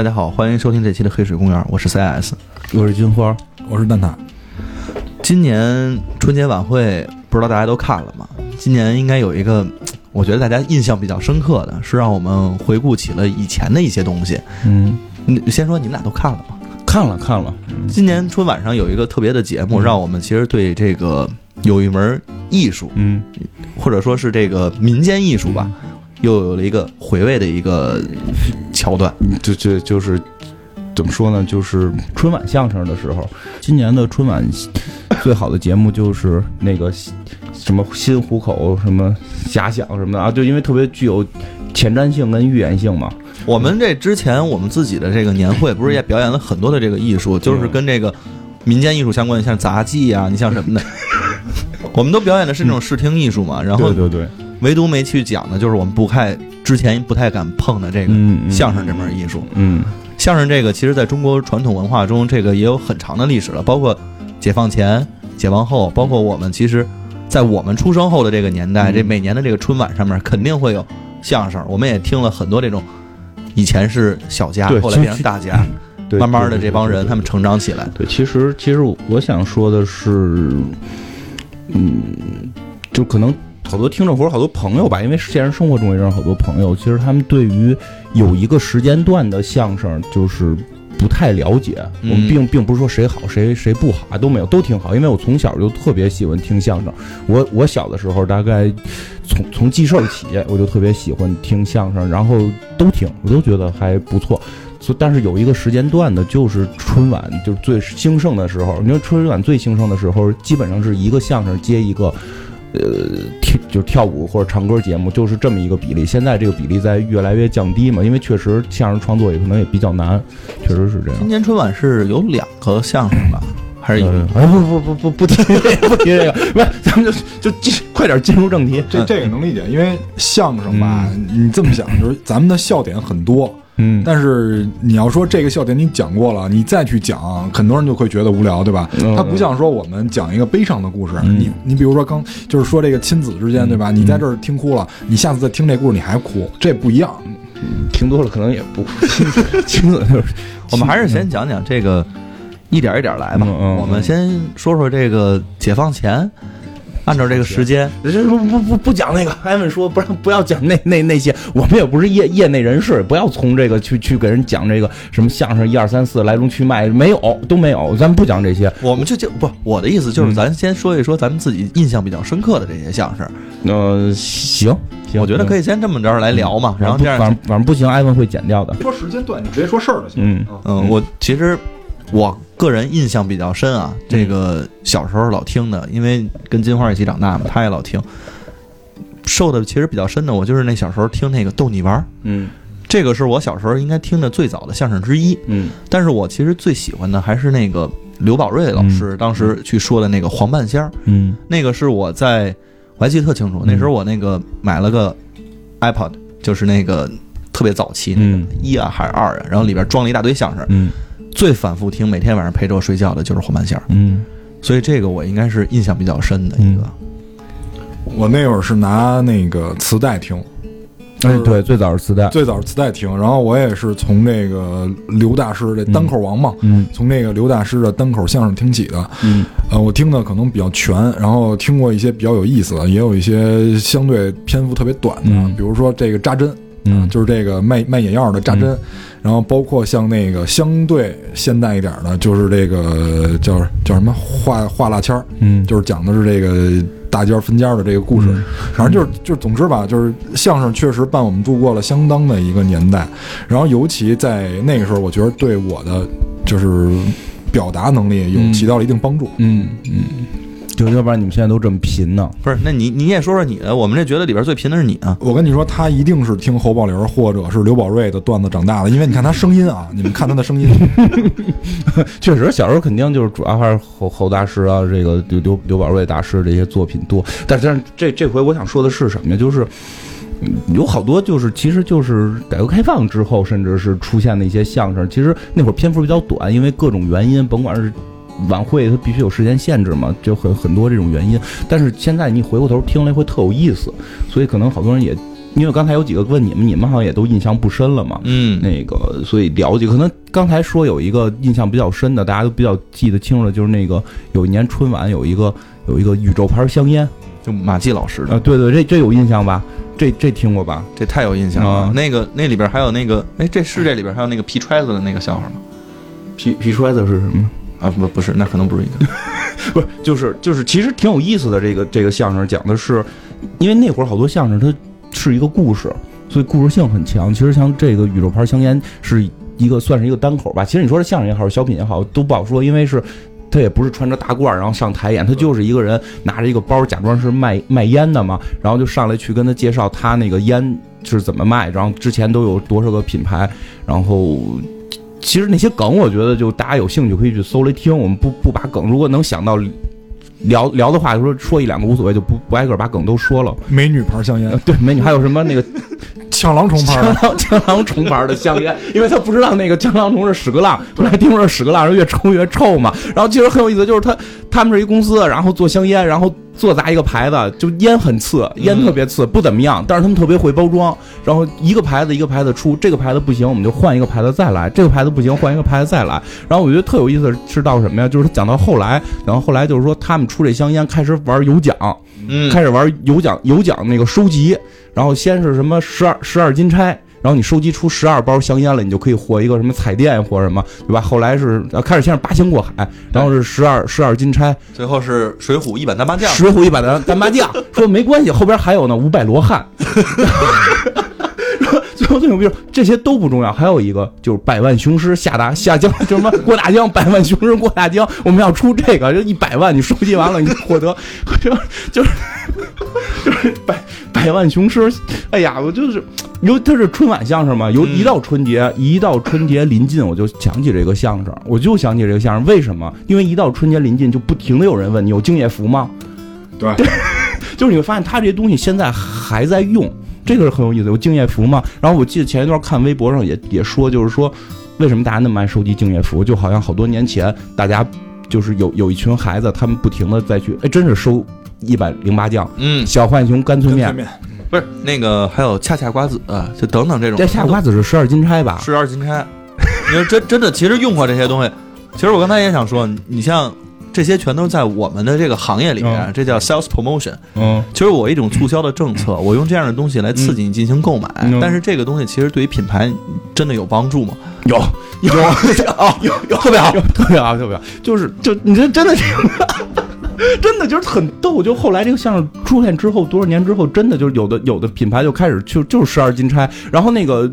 大家好，欢迎收听这期的黑水公园，我是 CS。我是金花，我是蛋挞。今年春节晚会不知道大家都看了吗？今年应该有一个，我觉得大家印象比较深刻的是，让我们回顾起了以前的一些东西。嗯，你先说，你们俩都看了吗？看了看了。今年春晚上有一个特别的节目，让我们其实对这个有一门艺术，嗯，或者说是这个民间艺术吧，又有了一个回味的一个桥段。就就就是怎么说呢？就是春晚相声的时候，今年的春晚最好的节目就是那个什么新虎口什么遐想什么的啊，就因为特别具有前瞻性跟预言性嘛。我们这之前我们自己的这个年会，不是也表演了很多的这个艺术，就是跟这个民间艺术相关的，像杂技啊，你像什么的，我们都表演的是那种视听艺术嘛。然后对对对，唯独没去讲的，就是我们不太之前不太敢碰的这个相声这门艺术。嗯相声这个，其实在中国传统文化中，这个也有很长的历史了，包括解放前、解放后，包括我们其实，在我们出生后的这个年代，嗯这每年的这个春晚上面肯定会有相声，我们也听了很多这种，以前是小家，后来变成大家，对，慢慢的这帮人他。们成长起来。对，其实其实我想说的是，嗯，就可能好多听众或者好多朋友吧，因为现实生活中也认识好多朋友，其实他们对于有一个时间段的相声就是。不太了解，嗯我们并并不是说谁好谁谁不好啊，都没有，都挺好。因为我从小就特别喜欢听相声，我我小的时候大概从从记事儿起，我就特别喜欢听相声，然后都听，我都觉得还不错。所但是有一个时间段的，就是春晚，就是最兴盛的时候。你说春晚最兴盛的时候，基本上是一个相声接一个，呃，跳就是跳舞或者唱歌节目，就是这么一个比例。现在这个比例在越来越降低嘛，因为确实相声创作也可能也比较难，确实是这样今。年春晚是有两个相声吧，还是有一嗯哎不不不不不提这个，不提这个，不是，咱们就就进快点进入正题。这这个能理解，因为相声吧，你这么想，就是咱们的笑点很多，嗯，但是你要说这个笑点你讲过了，你再去讲，很多人就会觉得无聊，对吧？嗯它不像说我们讲一个悲伤的故事，嗯你你比如说刚就是说这个亲子之间，对吧？你在这儿听哭了，你下次再听这故事你还哭，这不一样。听多了可能也不亲子就是我们还是先讲讲这个，一点一点来吧。嗯嗯我们先说说这个解放前，按照这个时间，这不不不不讲那个，艾文说不让不要讲那那那些，我们也不是业业内人士，不要从这个去去给人讲这个什么相声一二三四来龙去脉，没有都没有，咱们不讲这些。我们就就不，我的意思就是，嗯咱先说一说咱们自己印象比较深刻的这些相声。呃，行行，我觉得可以，先这么着来聊嘛，然后这样反正，反正不行，艾文会剪掉的。说时间段，你直接说事儿就行。嗯嗯，我其实我个人印象比较深啊，嗯。这个小时候老听的，因为跟金花一起长大嘛，他也老听。受的其实比较深的，我就是那小时候听那个逗你玩儿，嗯。这个是我小时候应该听的最早的相声之一。嗯。但是我其实最喜欢的还是那个刘宝瑞老师当时去说的那个黄半仙儿，嗯。那个是我在我还记得特清楚，那时候我那个买了个 iPod，就是那个特别早期那个嗯。一啊还是二啊，然后里边装了一大堆相声，嗯最反复听，每天晚上陪着我睡觉的就是黄半仙儿，嗯。所以这个我应该是印象比较深的一个。我那会儿是拿那个磁带听，哎对，最早是磁带。最早是磁带听，然后我也是从这个刘大师这单口王嘛，嗯。从那个刘大师的单口相声听起的。嗯。呃，我听的可能比较全，然后听过一些比较有意思的，也有一些相对篇幅特别短的，嗯。比如说这个扎针，嗯。就是这个卖卖眼药的扎针，然后包括像那个相对现代一点的，就是这个叫叫什么画画蜡签儿，嗯就是讲的是这个大尖儿分尖儿的这个故事。嗯反正就是就是，总之吧，就是相声确实伴我们度过了相当的一个年代。然后尤其在那个时候，我觉得对我的就是表达能力有嗯起到了一定帮助。嗯嗯，就要不然你们现在都这么贫呢？不是，那你你也说说你的，我们这觉得里边最贫的是你啊。我跟你说，他一定是听侯宝林儿或者是刘宝瑞的段子长大的，因为你看他声音啊，你们看他的声音，确实，小时候肯定就是主要还是侯侯大师啊，这个刘刘刘宝瑞大师这些作品多。但是但是这这回我想说的是什么呀？就是，有好多就是，其实就是改革开放之后，甚至是出现的一些相声，其实那会儿篇幅比较短，因为各种原因，甭管是晚会它必须有时间限制嘛，就很很多这种原因。但是现在你回过头听来会特有意思，所以可能好多人也，因为刚才有几个问你们，你们好像也都印象不深了嘛。嗯，那个，所以了解。可能刚才说有一个印象比较深的，大家都比较记得清楚的，就是那个有一年春晚有一个有一个宇宙牌香烟就马季老师的，啊，对对，这这有印象吧？这这听过吧？这太有印象了啊。那个那里边还有那个，哎，这是这里边还有那个皮揣子的那个笑话吗？皮皮揣子是什么？啊，不不是，那可能不是一个。不是，就是就是，其实挺有意思的。这个这个相声讲的是，因为那会儿好多相声它是一个故事，所以故事性很强。其实像这个宇宙牌香烟是一个算是一个单口吧。其实你说是相声也好，是小品也好，都不好说，因为是。他也不是穿着大褂然后上台演，他就是一个人拿着一个包，假装是卖卖烟的嘛，然后就上来去跟他介绍他那个烟是怎么卖，然后之前都有多少个品牌，然后其实那些梗，我觉得就大家有兴趣可以去搜来听。我们不不把梗，如果能想到聊聊的话，就说说一两个无所谓，就不不挨个把梗都说了。美女牌香烟呃，对，美女还有什么那个 抢狼虫牌江的，郎江郎虫牌的香烟，因为他不知道那个江郎虫是屎壳郎，后来听说是屎壳郎是越抽越臭嘛。然后其实很有意思，就是他他们是一公司，然后做香烟，然后做砸一个牌子，就烟很次，烟特别次，不怎么样，但是他们特别会包装。然后一个牌子一个牌子出，这个牌子不行，我们就换一个牌子再来；这个牌子不行，换一个牌子再来。然后我觉得特有意思的是到什么呀？就是他讲到后来，然后后来就是说他们出这香烟开始玩有奖，嗯，开始玩有奖有奖那个收集，然后先是什么十二十二金钗，然后你收集出十二包香烟了，你就可以获一个什么彩电或什么，对吧？后来是呃开始先是八仙过海，然后是十二十二金钗，最后是水浒一百单八将。水浒一百单单麻将，说没关系，后边还有呢五百罗汉。说 最后最牛逼是这些都不重要，还有一个就是百万雄师下达下江，就什么过大江，百万雄师过大江，我们要出这个，就一百万你收集完了，你获得就 就是就 是百百万雄师，哎呀，我就是有它是春晚相声嘛，有嗯一到春节，一到春节临近，我就想起这个相声，我就想起这个相声，为什么？因为一到春节临近，就不停的有人问你有敬业福吗？对，就是你会发现他这些东西现在还在用，这个是很有意思。有敬业福嘛？然后我记得前一段看微博上也也说，就是说为什么大家那么爱收集敬业福？就好像好多年前大家就是有有一群孩子，他们不停的再去，哎，真是收一百零八将、嗯，小浣熊干脆面，不是那个，还有恰恰瓜子，就等等这种。这下瓜子是十二金钗吧？十二金钗，你说真真的，其实用过这些东西。其实我刚才也想说，你像这些全都在我们的这个行业里面，嗯这叫 sales promotion。嗯，其实我一种促销的政策，我用这样的东西来刺激你进行购买。嗯但是这个东西其实对于品牌真的有帮助吗？有有哦有有特别好，特别好，特别好，就是就你这真的是。真的就是很逗，就后来这个相声出现之后，多少年之后，真的就是有的有的品牌就开始就就是十二金钗，然后那个，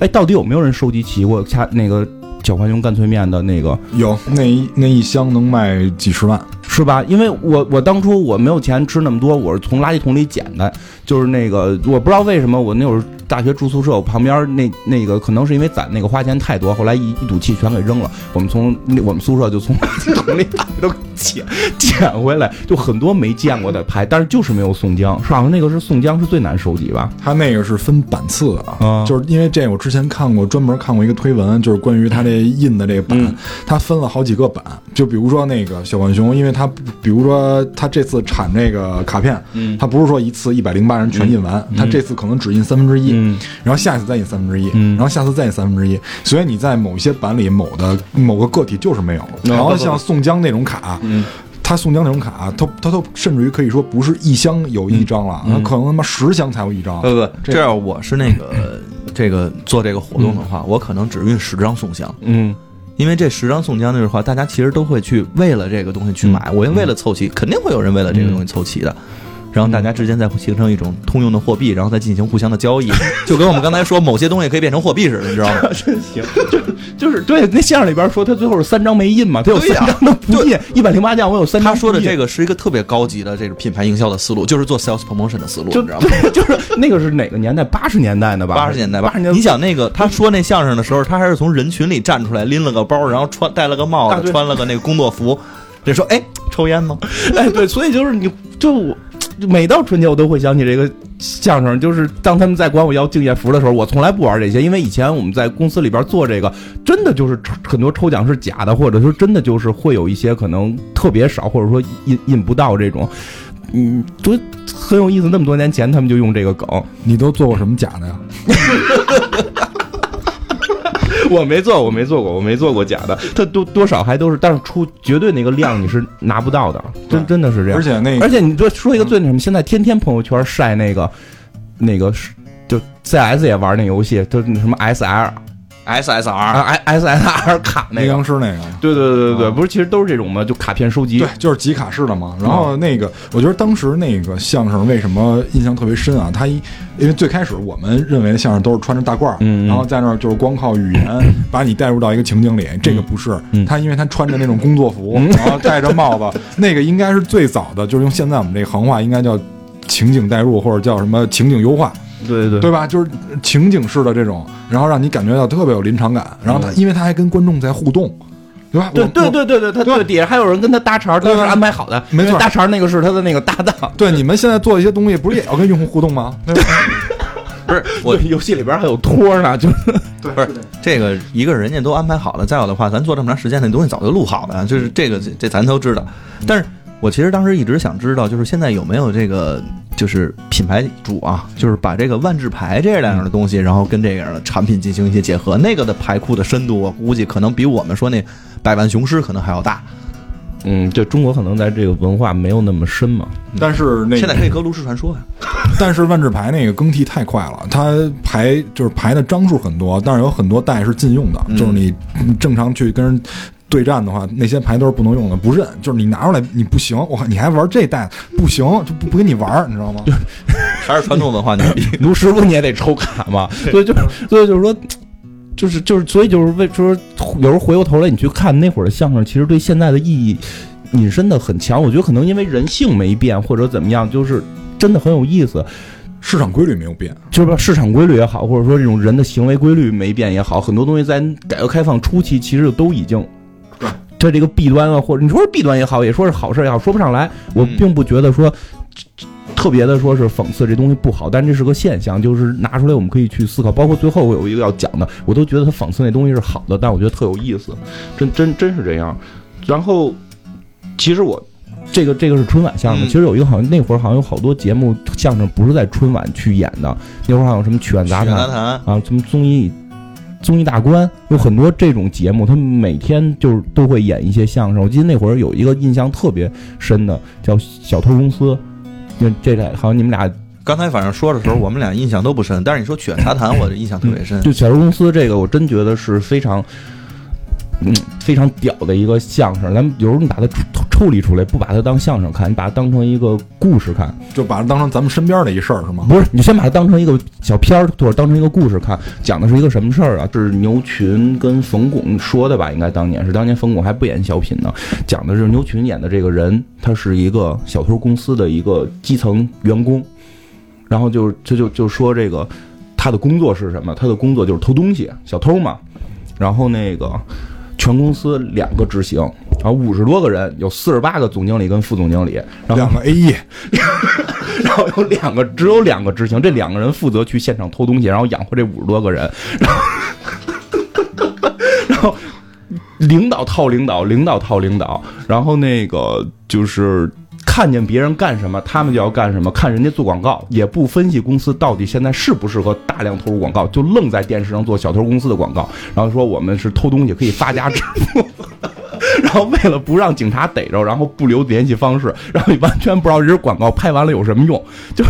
哎，到底有没有人收集齐过恰那个小浣熊干脆面的那个有那一那一箱能卖几十万，是吧？因为我我当初我没有钱吃那么多，我是从垃圾桶里捡的，就是那个我不知道为什么我那会儿大学住宿舍，我旁边那那个可能是因为攒那个花钱太多，后来一一赌气全给扔了。我们从那我们宿舍就从桶里把都捡捡回来，就很多没见过的牌，但是就是没有宋江，是好像那个是宋江是最难收集吧？他那个是分版次的啊，啊就是因为这我之前看过专门看过一个推文，就是关于他这印的这个版，嗯。它分了好几个版，就比如说那个小浣熊，因为他比如说他这次产这个卡片，嗯。它不是说一次一百零八人全印完，他这次可能只印三分之一，嗯。然后下一次再印三分之一，嗯。然后下次再印三分之一，所以你在某一些版里某的某个个体就是没有，然后像宋江那种卡，嗯。它宋江那种卡，他他都甚至于可以说不是一箱有一张了，嗯。可能他妈十箱才有一张。不不，这这样我是那个 这个做这个活动的话，我可能只运十张宋江，嗯。因为这十张宋江的话，大家其实都会去为了这个东西去买，我为了凑齐，肯定会有人为了这个东西凑齐的。然后大家之间再形成一种通用的货币，然后再进行互相的交易，就跟我们刚才说某些东西可以变成货币似的，你知道吗？真行，就就是对那相声里边说他最后是三张没印嘛，他有三张都不印，一百零八将我有三张他说的这个。是一个特别高级的这个品牌营销的思路，就是做 sales promotion 的思路，就你知道吗？就是那个是哪个年代？八十年代的吧？八十年代吧八十，年代。你想那个他说那相声的时候，他还是从人群里站出来，拎了个包，然后穿戴了个帽子，穿了个那个工作服，就说哎抽烟吗？哎，对，所以就是你就我每到春节我都会想起这个相声，就是当他们在管我要敬业福的时候，我从来不玩这些，因为以前我们在公司里边做这个，真的就是很多抽奖是假的，或者说真的就是会有一些可能特别少，或者说印印不到这种，嗯，都很有意思。那么多年前他们就用这个梗，你都做过什么假的呀？我没做，我没做过，我没做过假的，它多多少还都是，但是出绝对那个量你是拿不到的，真真的是这样而。且那而且你说说一个最那什么，现在天天朋友圈晒那个那个是就 CS 也玩那游戏，就那什么 SL SSR 啊 SSR 卡那阴个，阳师那个。对对对对对，啊不是其实都是这种嘛？就卡片收集对，，就是集卡式的嘛。然后那个，我觉得当时那个相声为什么印象特别深啊？他一因为最开始我们认为相声都是穿着大褂儿，然后在那儿就是光靠语言 把你带入到一个情景里，这个不是嗯。他因为他穿着那种工作服，然后戴着帽子，那个应该是最早的，就是用现在我们这个行话应该叫情景代入，或者叫什么情景优化。对对对吧？就是情景式的这种，然后让你感觉到特别有临场感。然后他，因为他还跟观众在互动，对吧？对对对对对，他对底下还有人跟他搭茬，都是对安排好的，没错搭茬那个是他的那个搭档。对，你们现在做一些东西，不是也要跟用户互动吗？对吧？不是我游戏里边还有托呢，就是对，不是这个一个人家都安排好了，再有的话，咱做这么长时间，那东西早就录好了，就是这个这这咱都知道。但是我其实当时一直想知道，就是现在有没有这个就是品牌主啊，就是把这个万智牌这样的东西，然后跟这样的产品进行一些结合，那个的牌库的深度，我估计可能比我们说那百万雄师可能还要大。嗯，就中国可能在这个文化没有那么深嘛。但是那个，现在可以搁炉石传说呀、但是万智牌那个更替太快了，它牌就是牌的张数很多，但是有很多代是禁用的，嗯就是你正常去跟人。对战的话，那些牌都是不能用的，不认。就是你拿出来你不行，我靠，你还玩这代不行，就不不跟你玩，你知道吗？还是传统文化牛逼。炉石不你也得抽卡嘛，所以就所以就是说，就是就是所以就是为说有时候回过头来你去看那会儿的相声，其实对现在的意义引申的很强。我觉得可能因为人性没变或者怎么样，就是真的很有意思。市场规律没有变，就是说市场规律也好，或者说这种人的行为规律没变也好，很多东西在改革开放初期其实都已经。它这个弊端啊，或者你说是弊端也好，也说是好事也好，说不上来。我嗯并不觉得说特别的说是讽刺这东西不好，但这是个现象，就是拿出来我们可以去思考。包括最后我有一个要讲的，我都觉得他讽刺那东西是好的，但我觉得特有意思，真真真是这样。然后其实我这个这个是春晚相声，嗯其实有一个好像那会儿好像有好多节目相声不是在春晚去演的，那会儿好像有什么曲苑杂谈，啊，什么综艺综艺大观，有很多这种节目，他们每天就是都会演一些相声。我记得那会儿有一个印象特别深的，叫《小偷公司》，就这俩好像你们俩刚才反正说的时候，我们俩印象都不深，但是你说曲苑杂谈，我的印象特别深。就小偷公司这个，我真觉得是非常。嗯，非常屌的一个相声，咱们有时候你把它抽抽离出来，不把它当相声看，你把它当成一个故事看，就把它当成咱们身边的一事儿，是吗？不是，你先把它当成一个小片儿，或者当成一个故事看，讲的是一个什么事儿啊？是牛群跟冯巩说的吧？应该当年是当年冯巩还不演小品呢，讲的是牛群演的这个人，他是一个小偷公司的一个基层员工，然后就这就就说这个他的工作是什么？他的工作就是偷东西，小偷嘛。然后那个全公司两个执行，然后五十多个人，有四十八个总经理跟副总经理，然后两个 A E，然后有两个，只有两个执行，这两个人负责去现场偷东西，然后养活这五十多个人，然后，然后领导套领导，领导套领导，然后那个就是看见别人干什么，他们就要干什么，看人家做广告，也不分析公司到底现在适不适合大量投入广告，就愣在电视上做小偷公司的广告，然后说我们是偷东西可以发家致富。然后为了不让警察逮着，然后不留联系方式，然后你完全不知道这广告拍完了有什么用，就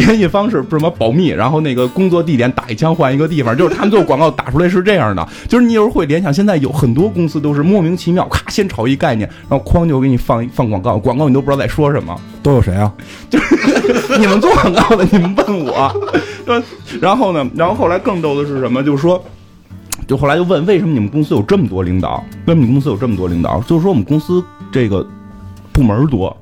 联系方式什么保密，然后那个工作地点打一枪换一个地方，就是他们做广告打出来是这样的，就是你有时候会联想，现在有很多公司都是莫名其妙，咔先炒一概念，然后哐就给你放放广告，广告你都不知道在说什么。都有谁啊？就是你们做广告的，你们问我。然后呢，然后后来更逗的是什么？就是说，就后来就问为什么你们公司有这么多领导？为什么你们公司有这么多领导？就是说我们公司这个部门多。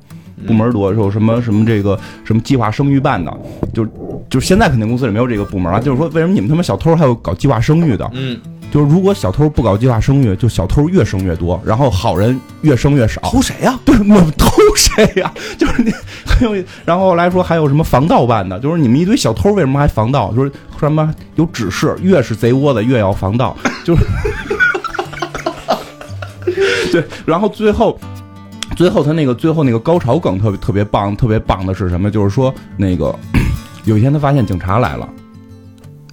部门多，有什么什么这个什么计划生育办的，就就现在肯定公司里没有这个部门啊。就是说，为什么你们他妈小偷还有搞计划生育的？嗯，就是如果小偷不搞计划生育，就小偷越生越多，然后好人越生越少。偷谁呀？对，我们偷谁呀、就是你然后来说还有什么防盗办的，就是你们一堆小偷为什么还防盗？就是什么有指示，越是贼窝子越要防盗，就是 对，然后最后。最后他那个最后那个高潮梗特别特别棒，特别棒的是什么？就是说那个 有一天他发现警察来了，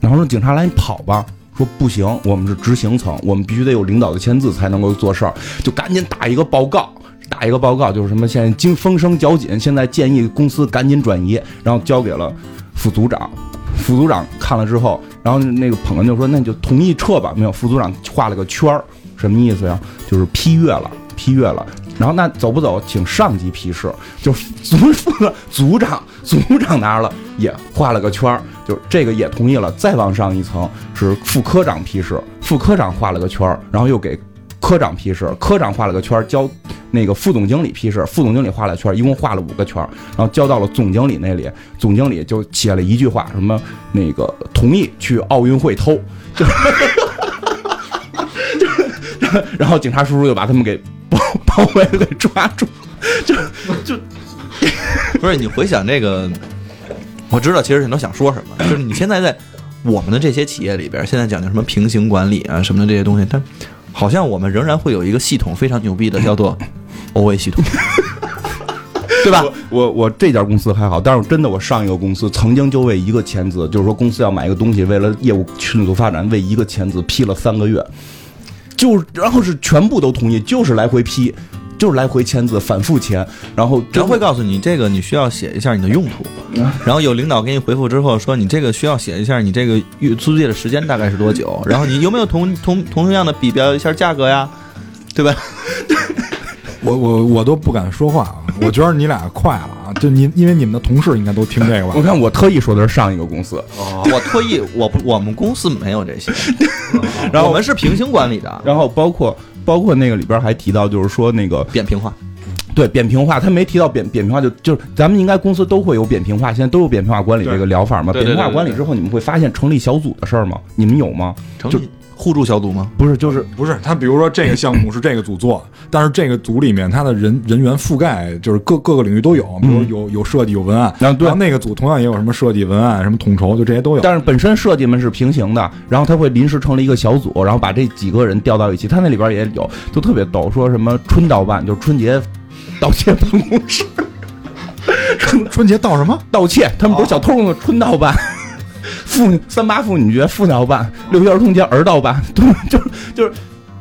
然后说警察来你跑吧，说不行，我们是执行层，我们必须得有领导的签字才能够做事儿，就赶紧打一个报告。打一个报告，就是什么现在经风声较紧，现在建议公司赶紧转移，然后交给了副组长。副组长看了之后，然后那个捧哏就说：“那你就同意撤吧。”没有，副组长画了个圈儿，什么意思呀？就是批阅了，批阅了。然后那走不走，请上级批示。就是组组长，组长拿着了，也画了个圈儿，就这个也同意了。再往上一层是副科长批示，副科长画了个圈儿，然后又给科长批示，科长画了个圈儿，交那个副总经理批示，副总经理画了圈儿，一共画了五个圈儿，然后交到了总经理那里，总经理就写了一句话，什么那个同意去奥运会偷，就 就 然后警察叔叔就把他们给包包围给抓住，就 就。不是你回想这个，我知道其实你都想说什么，就是你现在在我们的这些企业里边，现在讲究什么平行管理啊什么的这些东西，但好像我们仍然会有一个系统非常牛逼的，叫做 OA 系统，对吧？我我这家公司还好，但是真的我上一个公司曾经就为一个签字，就是说公司要买一个东西，为了业务迅速发展，为一个签字批了三个月，就然后是全部都同意，就是来回批，就是来回签字，反复签，然后他会告诉你这个你需要写一下你的用途，然后有领导给你回复之后说你这个需要写一下你这个月租借的时间大概是多久，然后你有没有同同同样的比较一下价格呀，对吧？我我我都不敢说话啊！我觉得你俩快了啊！就你，因为你们的同事应该都听这个吧？我看我特意说的是上一个公司，我特意我不我们公司没有这些，然后我们是平行管理的，然后包括包括那个里边还提到，就是说那个扁平化。对扁平化，他没提到扁扁平化，就就是咱们应该公司都会有扁平化，现在都有扁平化管理这个疗法嘛。扁平化管理之后，你们会发现成立小组的事儿吗？你们有吗？就成立互助小组吗？不是，就是不是，他比如说这个项目是这个组做，但是这个组里面他的人人员覆盖就是各各个领域都有，比如有有设计有文案，然后那个组同样也有什么设计文案什么统筹，就这些都有。但是本身设计们是平行的，然后他会临时成立一个小组，然后把这几个人调到一起。他那里边也有，就特别逗，说什么春盗办，就是春节盗窃办公室春春节盗什么？盗窃，他们不是小偷吗？春盗办。妇三八妇女节妇鸟办，六一儿童节儿道办，都就是就是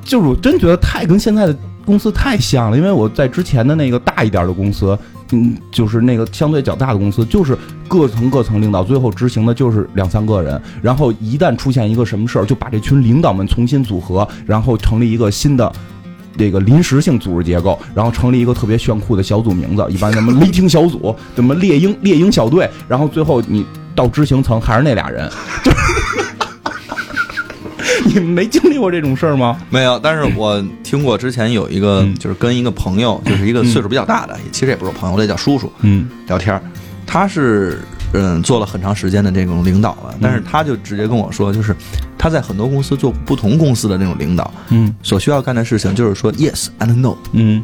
就是我真觉得太跟现在的公司太像了，因为我在之前的那个大一点的公司，嗯，就是那个相对较大的公司，就是各层各层领导最后执行的就是两三个人，然后一旦出现一个什么事儿，就把这群领导们重新组合，然后成立一个新的。这个临时性组织结构，然后成立一个特别炫酷的小组名字，一般什么 雷霆小组，什么猎鹰猎鹰小队，然后最后你到执行层还是那俩人，就 是你们没经历过这种事儿吗？没有，但是我听过之前有一个，嗯。就是跟一个朋友，就是一个岁数比较大的，其实也不是朋友，我得叫叔叔嗯。聊天儿。他是嗯做了很长时间的这种领导了，但是他就直接跟我说，就是他在很多公司做不同公司的那种领导，嗯。所需要干的事情就是说 yes and no，嗯，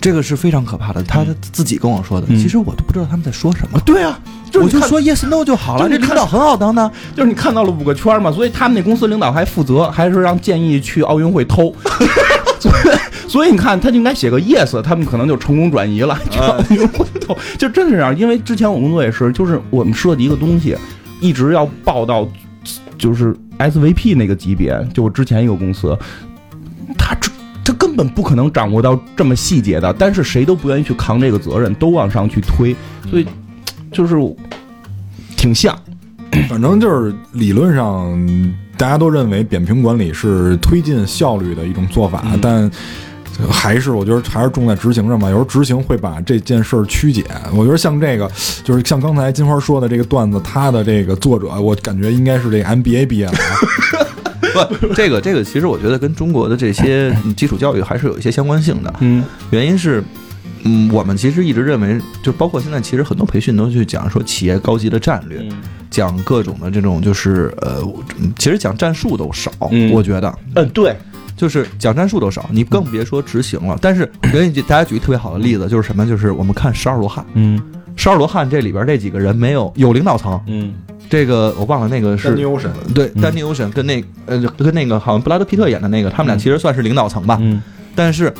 这个是非常可怕的。他自己跟我说的，嗯其实我都不知道他们在说什么。对啊，我就说 yes no 就好了，这领导很好当的。就是你看到了五个圈嘛，所以他们那公司领导还负责，还是让建议去奥运会偷。所以，所以你看，他就应该写个 yes，他们可能就成功转移了，去奥运会偷。就真是这样，因为之前我工作也是，就是我们设计一个东西，一直要报到就是 SVP 那个级别，就我之前一个公司，他这。他根本不可能掌握到这么细节的，但是谁都不愿意去扛这个责任，都往上去推，所以就是挺像。反正就是理论上，大家都认为扁平管理是推进效率的一种做法，嗯但还是我觉得还是重在执行上吧。有时候执行会把这件事儿曲解。我觉得像这个，就是像刚才金花说的这个段子，他的这个作者，我感觉应该是这个 MBA 毕业的啊。不，这个这个其实我觉得跟中国的这些嗯基础教育还是有一些相关性的。嗯原因是，嗯，我们其实一直认为，就包括现在，其实很多培训都去讲说企业高级的战略，讲各种的这种就是呃，其实讲战术都少，嗯我觉得嗯，对，就是讲战术都少，你更别说执行了。但是给你大家举一个特别好的例子，就是什么？就是我们看十二罗汉，嗯十二罗汉这里边这几个人没有有领导层，嗯这个我忘了那个是 Danny Ocean 对嗯。丹尼欧神跟那呃跟那个好像布拉德皮特演的那个，他们俩嗯。其实算是领导层吧，嗯。但是。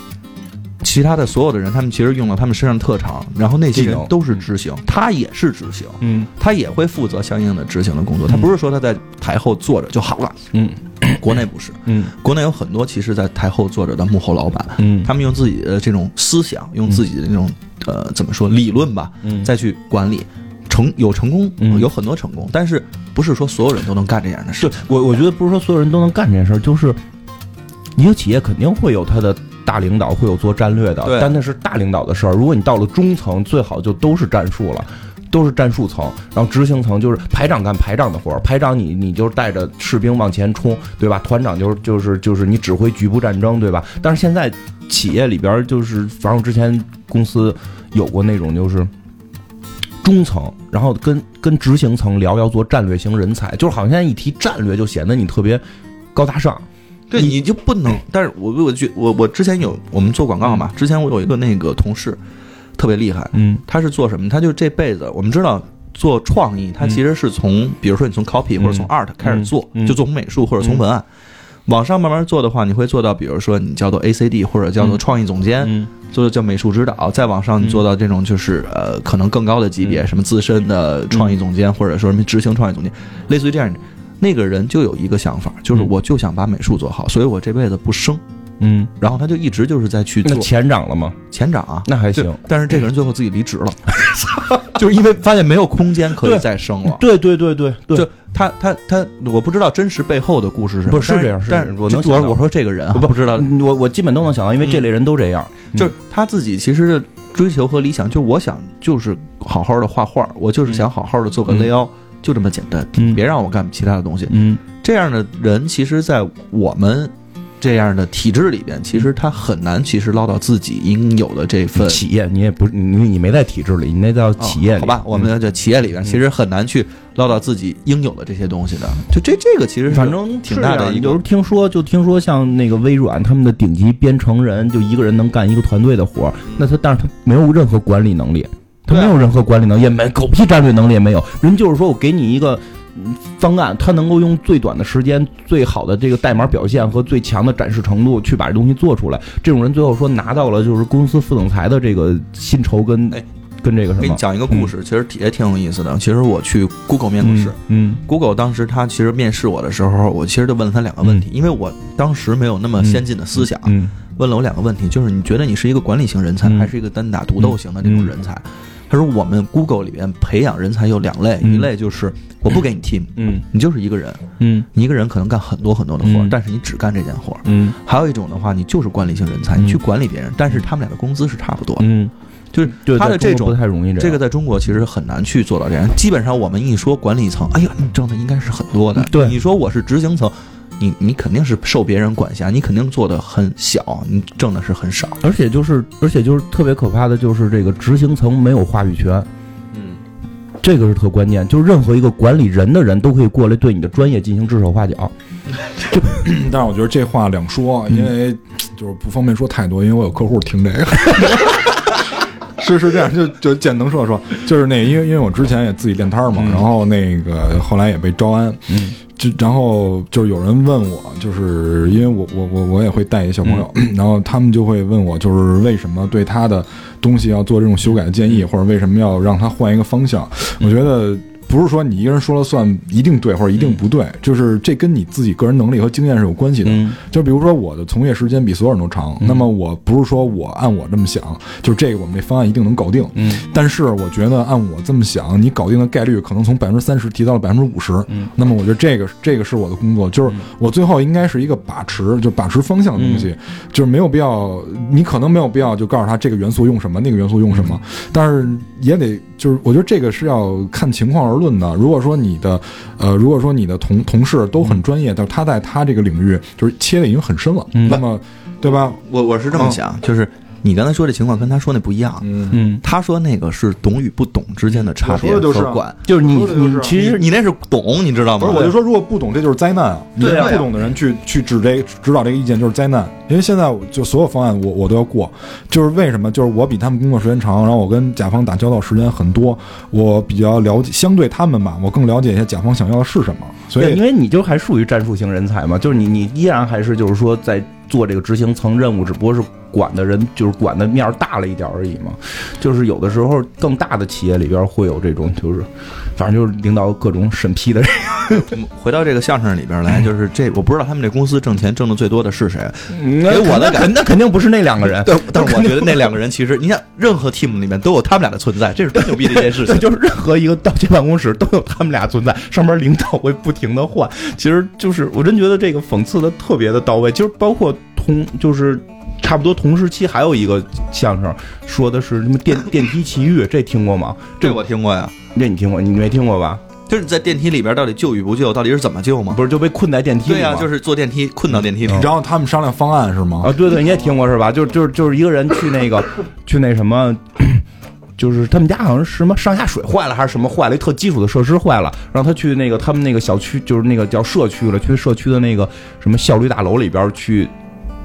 其他的所有的人，他们其实用了他们身上的特长，然后那些人都是执行，他也是执行，嗯。他也会负责相应的执行的工作，嗯。他不是说他在台后坐着就好了。嗯。国内不是，嗯。国内有很多其实，在台后坐着的幕后老板，嗯。他们用自己的这种思想，用自己的那种呃怎么说理论吧，嗯。再去管理，成有成功，嗯有很多成功，但是不是说所有人都能干这样的事对。我我觉得不是说所有人都能干这件事儿，就是一个企业肯定会有他的大领导，会有做战略的，但那是大领导的事儿。如果你到了中层，最好就都是战术了。都是战术层，然后执行层就是排长干排长的活儿，排长你你就是带着士兵往前冲，对吧？团长就是就是就是你指挥局部战争，对吧？但是现在企业里边儿就是，反正我之前公司有过那种就是中层，然后跟跟执行层聊要做战略型人才，就是好像现在一提战略就显得你特别高大上。对，你就不能。但是我我觉我我之前有我们做广告嘛，之前我有一个那个同事特别厉害，嗯他是做什么？他就这辈子我们知道。做创意，他其实是从，比如说你从 copy 或者从 art 开始做，嗯就做从美术或者从文案，往上慢慢做的话，你会做到，比如说你叫做 ACD 或者叫做创意总监，嗯。做的叫美术指导，再往上你做到这种就是呃可能更高的级别，什么资深的创意总监，或者说什么执行创意总监，类似于这样。那个人就有一个想法，就是嗯。我就想把美术做好，所以我这辈子不升。嗯，然后他就一直就是在去那做钱涨了吗？前长啊，那还行。但是这个人最后自己离职了，就是因为发现没有空间可以再生了。对对对对对，就他他他，我不知道真实背后的故事是什么，但不是这样。但是我我能我我说这个人啊，不不知道，嗯我我基本都能想到，因为这类人都这样。就是他自己其实的追求和理想，就我想就是好好的画画，我就是想好好的做个嗯。layout，就这么简单，嗯。别让我干其他的东西。嗯。这样的人，其实，在我们这样的体制里边，其实他很难，其实捞到自己应有的这份企业你也不你你没在体制里，你那叫企业好吧，我们这企业里边其实很难去捞到自己应有的这些东西的。就这这个其实反正挺大的有时候听说，就听说像那个微软他们的顶级编程人，就一个人能干一个团队的活儿，那他但是他没有任何管理能力，他没有任何管理能力，也没狗屁战略能力也没有。人就是说我给你一个嗯方案，他能够用最短的时间、最好的这个代码表现和最强的展示程度去把这东西做出来。这种人最后说拿到了就是公司副总裁的这个薪酬跟哎跟这个什么。给你讲一个故事，其实也挺有意思的。其实我去 Google 面过试。嗯 Google 当时他其实面试我的时候，我其实就问了他两个问题，因为我当时没有那么先进的思想，嗯问了我两个问题，就是你觉得你是一个管理型人才，嗯还是一个单打独斗型的这种人才？他说我们 Google 里边培养人才有两类，嗯一类就是我不给你 team，嗯你就是一个人，嗯你一个人可能干很多很多的活但是你只干这件活儿。嗯还有一种的话，你就是管理型人才，嗯你去管理别人，但是他们俩的工资是差不多的。嗯，就是，他的这种不太容易这。这个在中国其实很难去做到这样。基本上我们一说管理层，哎呀，你挣的应该是很多的。对你说我是执行层，你你肯定是受别人管辖，你肯定做的很小，你挣的是很少。而且就是，而且就是特别可怕的就是这个执行层没有话语权，嗯，这个是特关键。就是任何一个管理人的人都可以过来对你的专业进行指手画脚。但是我觉得这话两说，因为就是不方便说太多，因为我有客户听这个。是是这样，就就见能说说，就是那因为因为我之前也自己练摊儿嘛，嗯然后那个后来也被招安，嗯就然后就是有人问我，就是因为我我我我也会带一小朋友，然后他们就会问我，就是为什么对他的东西要做这种修改的建议，或者为什么要让他换一个方向？我觉得。不是说你一个人说了算一定对或者一定不对，就是这跟你自己个人能力和经验是有关系的。嗯。就比如说我的从业时间比所有人都长，那么我不是说我按我这么想，就是这个我们这方案一定能搞定。嗯。但是我觉得按我这么想，你搞定的概率可能从百分之三十提到了百分之五十。嗯。那么我觉得这个这个是我的工作，就是我最后应该是一个把持，就把持方向的东西，就是没有必要，你可能没有必要就告诉他这个元素用什么，那个元素用什么，但是也得就是我觉得这个是要看情况而论的。如果说你的呃，如果说你的同同事都很专业，但是他在他这个领域就是切的已经很深了，嗯那么对吧？我我是这么想，就是你刚才说这情况跟他说那不一样。嗯，嗯，他说那个是懂与不懂之间的差别我说的就是啊和管，就是你你其实你那是懂，你知道吗？不是，我就说，如果不懂，这就是灾难啊！你不懂的人去去指这指导这个意见就是灾难，因为现在就所有方案我我都要过，就是为什么？就是我比他们工作时间长，然后我跟甲方打交道时间很多，我比较了解，相对他们吧，我更了解一下甲方想要的是什么，所对，以因为你就还属于战术型人才嘛，就是你你依然还是就是说在做这个执行层任务，只不过是管的人就是管的面儿大了一点而已嘛。就是有的时候更大的企业里边会有这种，就是反正就是领导各种审批的人。回到这个相声里边来，就是这，我不知道他们这公司挣钱挣的最多的是谁。给我的肯那肯定不是那两个人，对，但是我觉得那两个人其实，你看，任何 team 里面都有他们俩的存在，这是多牛逼的一件事对，情。就是任何一个道歉办公室都有他们俩存在，上边领导会不停的换。其实就是我真觉得这个讽刺的特别的到位，就是包括同就是。差不多同时期还有一个相声，说的是什么电电梯奇遇，这听过吗？这我听过呀，这你听过？你没听过吧？就是在电梯里边到底救与不救，到底是怎么救吗？不是就被困在电梯里吗？对呀，就是坐电梯困到电梯里。然后他们商量方案是吗？啊，对对，你也听过是吧？就是就是就是一个人去那个去那什么。就是他们家好像是什么上下水坏了还是什么坏了，一特基础的设施坏了，让他去那个他们那个小区，就是那个叫社区了，去社区的那个什么效率大楼里边去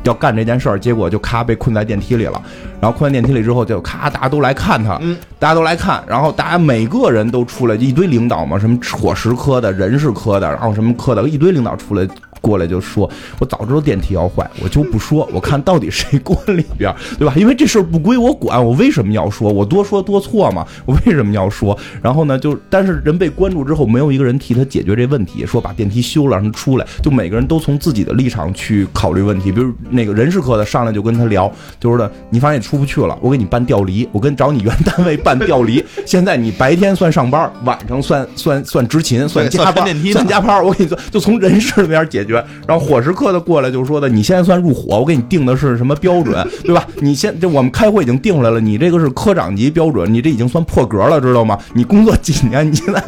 要干这件事儿，结果就咔被困在电梯里了。然后困在电梯里之后，就咔大家都来看他，嗯大家都来看，然后大家每个人都出来，一堆领导嘛，什么伙食科的、人事科的，然后什么科的，一堆领导出来过来就说：“我早知道电梯要坏，我就不说，我看到底谁关里边，对吧？因为这事儿不归我管，我为什么要说？我多说多错嘛？我为什么要说？然后呢，就但是人被关注之后，没有一个人替他解决这问题，说把电梯修了让他出来，就每个人都从自己的立场去考虑问题。比如那个人事科的上来就跟他聊，就说的你反正也出不去了，我给你办调 离，我跟找你原单位办调离。现在你白天算上班，晚上算算算执勤，算加班，算加班。我给你算，就从人事那边解决。然后伙食科的过来就说的，你现在算入伙，我给你定的是什么标准，对吧？你现这我们开会已经定出来了，你这个是科长级标准，你这已经算破格了，知道吗？你工作几年，你现在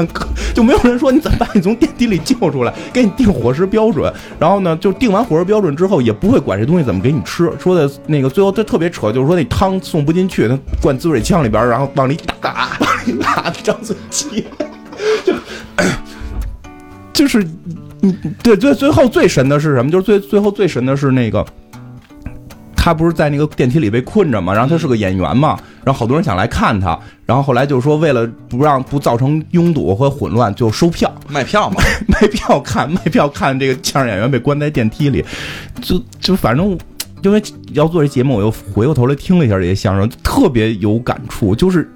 就没有人说你怎么把你从电梯里救出来，给你定伙食标准。然后呢，就定完伙食标准之后，也不会管这东西怎么给你吃。说的那个最后他特别扯，就是说那汤送不进去，他灌滋水枪里边，然后往里打，往里打张嘴，就 就是嗯，对，最最后最神的是什么？就是最最后最神的是那个。他不是在那个电梯里被困着嘛，然后他是个演员嘛，然后好多人想来看他，然后后来就说为了不让不造成拥堵和混乱，就收票，卖票嘛，卖票看卖票看这个相声演员被关在电梯里，就就反正因为要做这节目，我又回过头来听了一下这些相声，特别有感触，就是。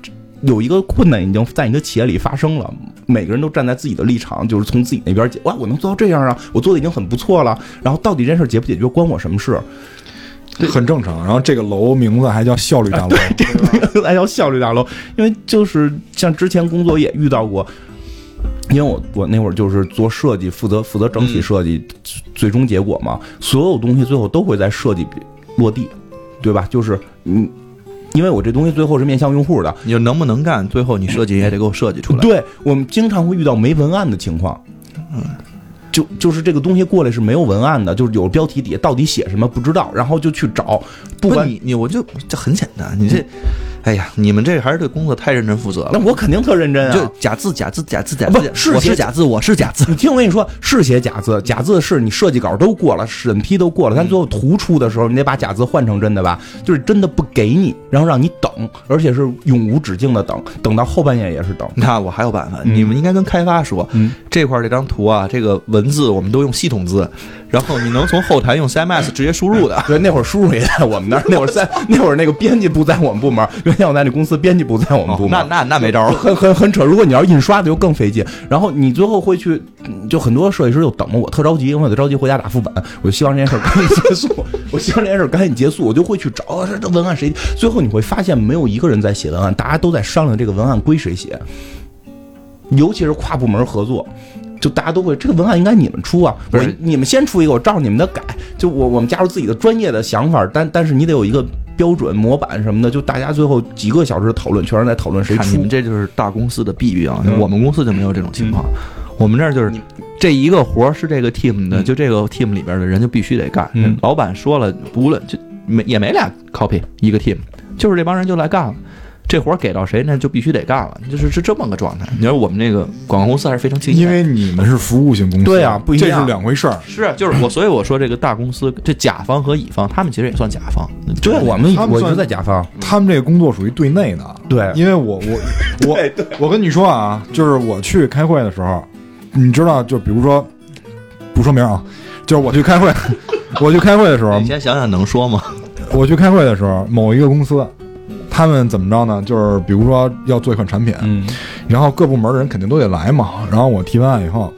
有一个困难已经在你的企业里发生了，每个人都站在自己的立场，就是从自己那边解。哇，我能做到这样啊，我做的已经很不错了。然后到底这件事解不解决，关我什么事？很正常。然后这个楼名字还叫效率大楼，这个名字还叫效率大楼，因为就是像之前工作也遇到过，因为我我那会儿就是做设计，负责负责整体设计，最终结果嘛，所有东西最后都会在设计落地，对吧？就是嗯。因为我这东西最后是面向用户的，你就能不能干，最后你设计也得给我设计出来。对我们经常会遇到没文案的情况，嗯，就就是这个东西过来是没有文案的，就是有标题底下到底写什么不知道，然后就去找，不管你你我就这很简单，你这，哎呀，你们这还是对工作太认真负责了。那我肯定特认真啊，就假字假字假字假字，不是写是假字，我是假字。你听我跟你说，是写假字，假字是你设计稿都过了，审批都过了，但最后图出的时候，你得把假字换成真的吧？就是真的不给你，然后让你等，而且是永无止境的等，等到后半夜也是等。那我还有办法，你们应该跟开发说，嗯这块儿这张图啊，这个文字我们都用系统字，然后你能从后台用 CMS 直接输入的。对，那会儿输入也在我们那儿，那会儿在 那会儿那个编辑部在我们部门，原先我在那公司编辑部在我们部门。那那那没招儿。很很很扯。如果你要印刷的就更费劲，然后你最后会去，嗯就很多设计师就等着我，特着急，因为我得着急回家打副本，我就希望这件事儿赶紧结束，我希望这件事儿赶紧结束，我就会去找这文案谁。最后你会发现没有一个人在写文案，大家都在商量这个文案归谁写，尤其是跨部门合作。就大家都会，这个文案应该你们出啊，我不是你们先出一个，我照着你们的改。就我我们加入自己的专业的想法，但但是你得有一个标准模板什么的，就大家最后几个小时的讨论，全是在讨论谁出你。们这就是大公司的弊病啊，嗯我们公司就没有这种情况。我们这儿就是这一个活儿是这个 team 的，嗯就这个 team 里边的人就必须得干。嗯老板说了，无论就没也没俩 copy 一个 team，就是这帮人就来干了。这活儿给到谁，那就必须得干了，就是是这么个状态。你说我们这个广告公司还是非常清晰，因为你们是服务型公司，对啊不一样这是两回事儿。是啊，就是我，所以我说这个大公司，这甲方和乙方，他们其实也算甲方。对，我们我他们在甲方，他们这个工作属于对内的，对因为我我我 我跟你说啊，就是我去开会的时候，你知道，就比如说不说名啊，就是我去开会，我去开会的时候你，先想想能说吗？我去开会的时候，某一个公司，他们怎么着呢？就是比如说要做一款产品，嗯然后各部门的人肯定都得来嘛。然后我提完案以后，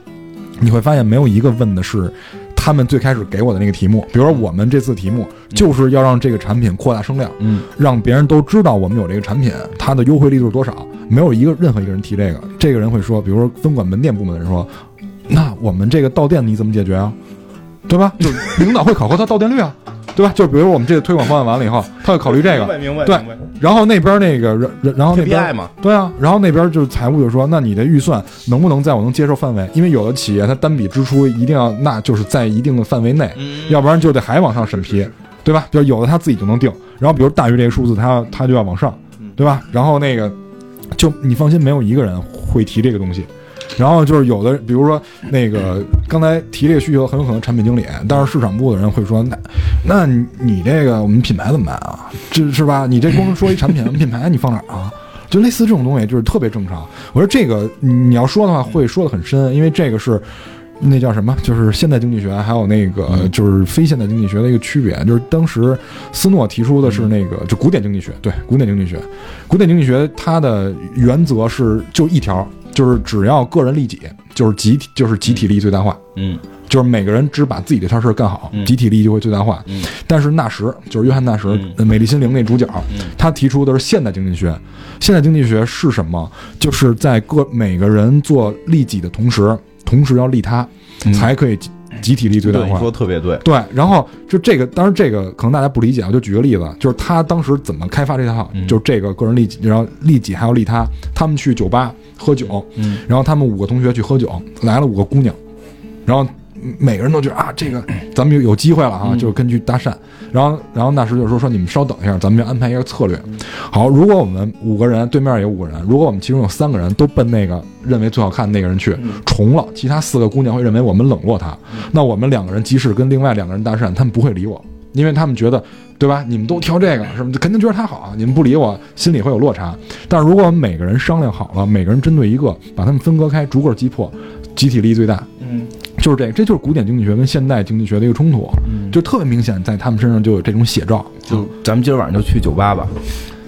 你会发现没有一个问的是他们最开始给我的那个题目。比如说我们这次题目就是要让这个产品扩大声量，嗯让别人都知道我们有这个产品，它的优惠力度是多少。没有一个任何一个人提这个，这个人会说，比如说分管门店部门的人说，那我们这个到店你怎么解决啊？对吧？就 领导会考核他到店率啊，对吧？就比如我们这个推广方案完了以后，他会考虑这个，明白对然后那边那个，然然然后那边对啊，然后那边就是财务就说，那你的预算能不能在我能接受范围？因为有的企业它单笔支出一定要，那就是在一定的范围内，嗯要不然就得还往上审批，对吧？就有的他自己就能定，然后比如大于这个数字，他要他就要往上，对吧？然后那个，就你放心，没有一个人会提这个东西。然后就是有的，比如说那个刚才提这个需求，很有可能产品经理，但是市场部的人会说，那那你你这个我们品牌怎么办啊？这是吧？你这光说一产品，我们品牌你放哪儿啊？就类似这种东西，就是特别正常。我说这个你要说的话，会说的很深，因为这个是那叫什么？就是现代经济学，还有那个就是非现代经济学的一个区别。就是当时斯诺提出的是那个，就古典经济学，对，古典经济学，古典经济学它的原则是就一条，就是只要个人利己，就是集体，就是集体利益最大化。嗯就是每个人只把自己这摊事儿干好，嗯集体利益就会最大化。嗯但是纳什就是约翰纳什，美丽心灵那主角，他提出的是现代经济学。现代经济学是什么？就是在各每个人做利己的同时，同时要利他，嗯才可以集集体利益最大化。说的特别对，对，然后就这个，当然这个可能大家不理解，我就举个例子，就是他当时怎么开发这套，嗯就是这个个人利己，然后利己还有利他。他们去酒吧喝酒，嗯然后他们五个同学去喝酒，来了五个姑娘，然后每个人都觉得啊，这个 咱们有有机会了啊，嗯就是根据搭讪，然后然后那时就说说你们稍等一下，咱们就安排一个策略。好，如果我们五个人对面有五个人，如果我们其中有三个人都奔那个认为最好看的那个人去，重了，其他四个姑娘会认为我们冷落他，那我们两个人即使跟另外两个人搭讪，他们不会理我，因为他们觉得。对吧？你们都挑这个，什么肯定觉得他好啊！你们不理我，心里会有落差。但是如果我们每个人商量好了，每个人针对一个，把他们分割开，逐个击破，集体利益最大，嗯就是这个，这就是古典经济学跟现代经济学的一个冲突，嗯，就特别明显，在他们身上就有这种写照。就咱们今儿晚上就去酒吧吧，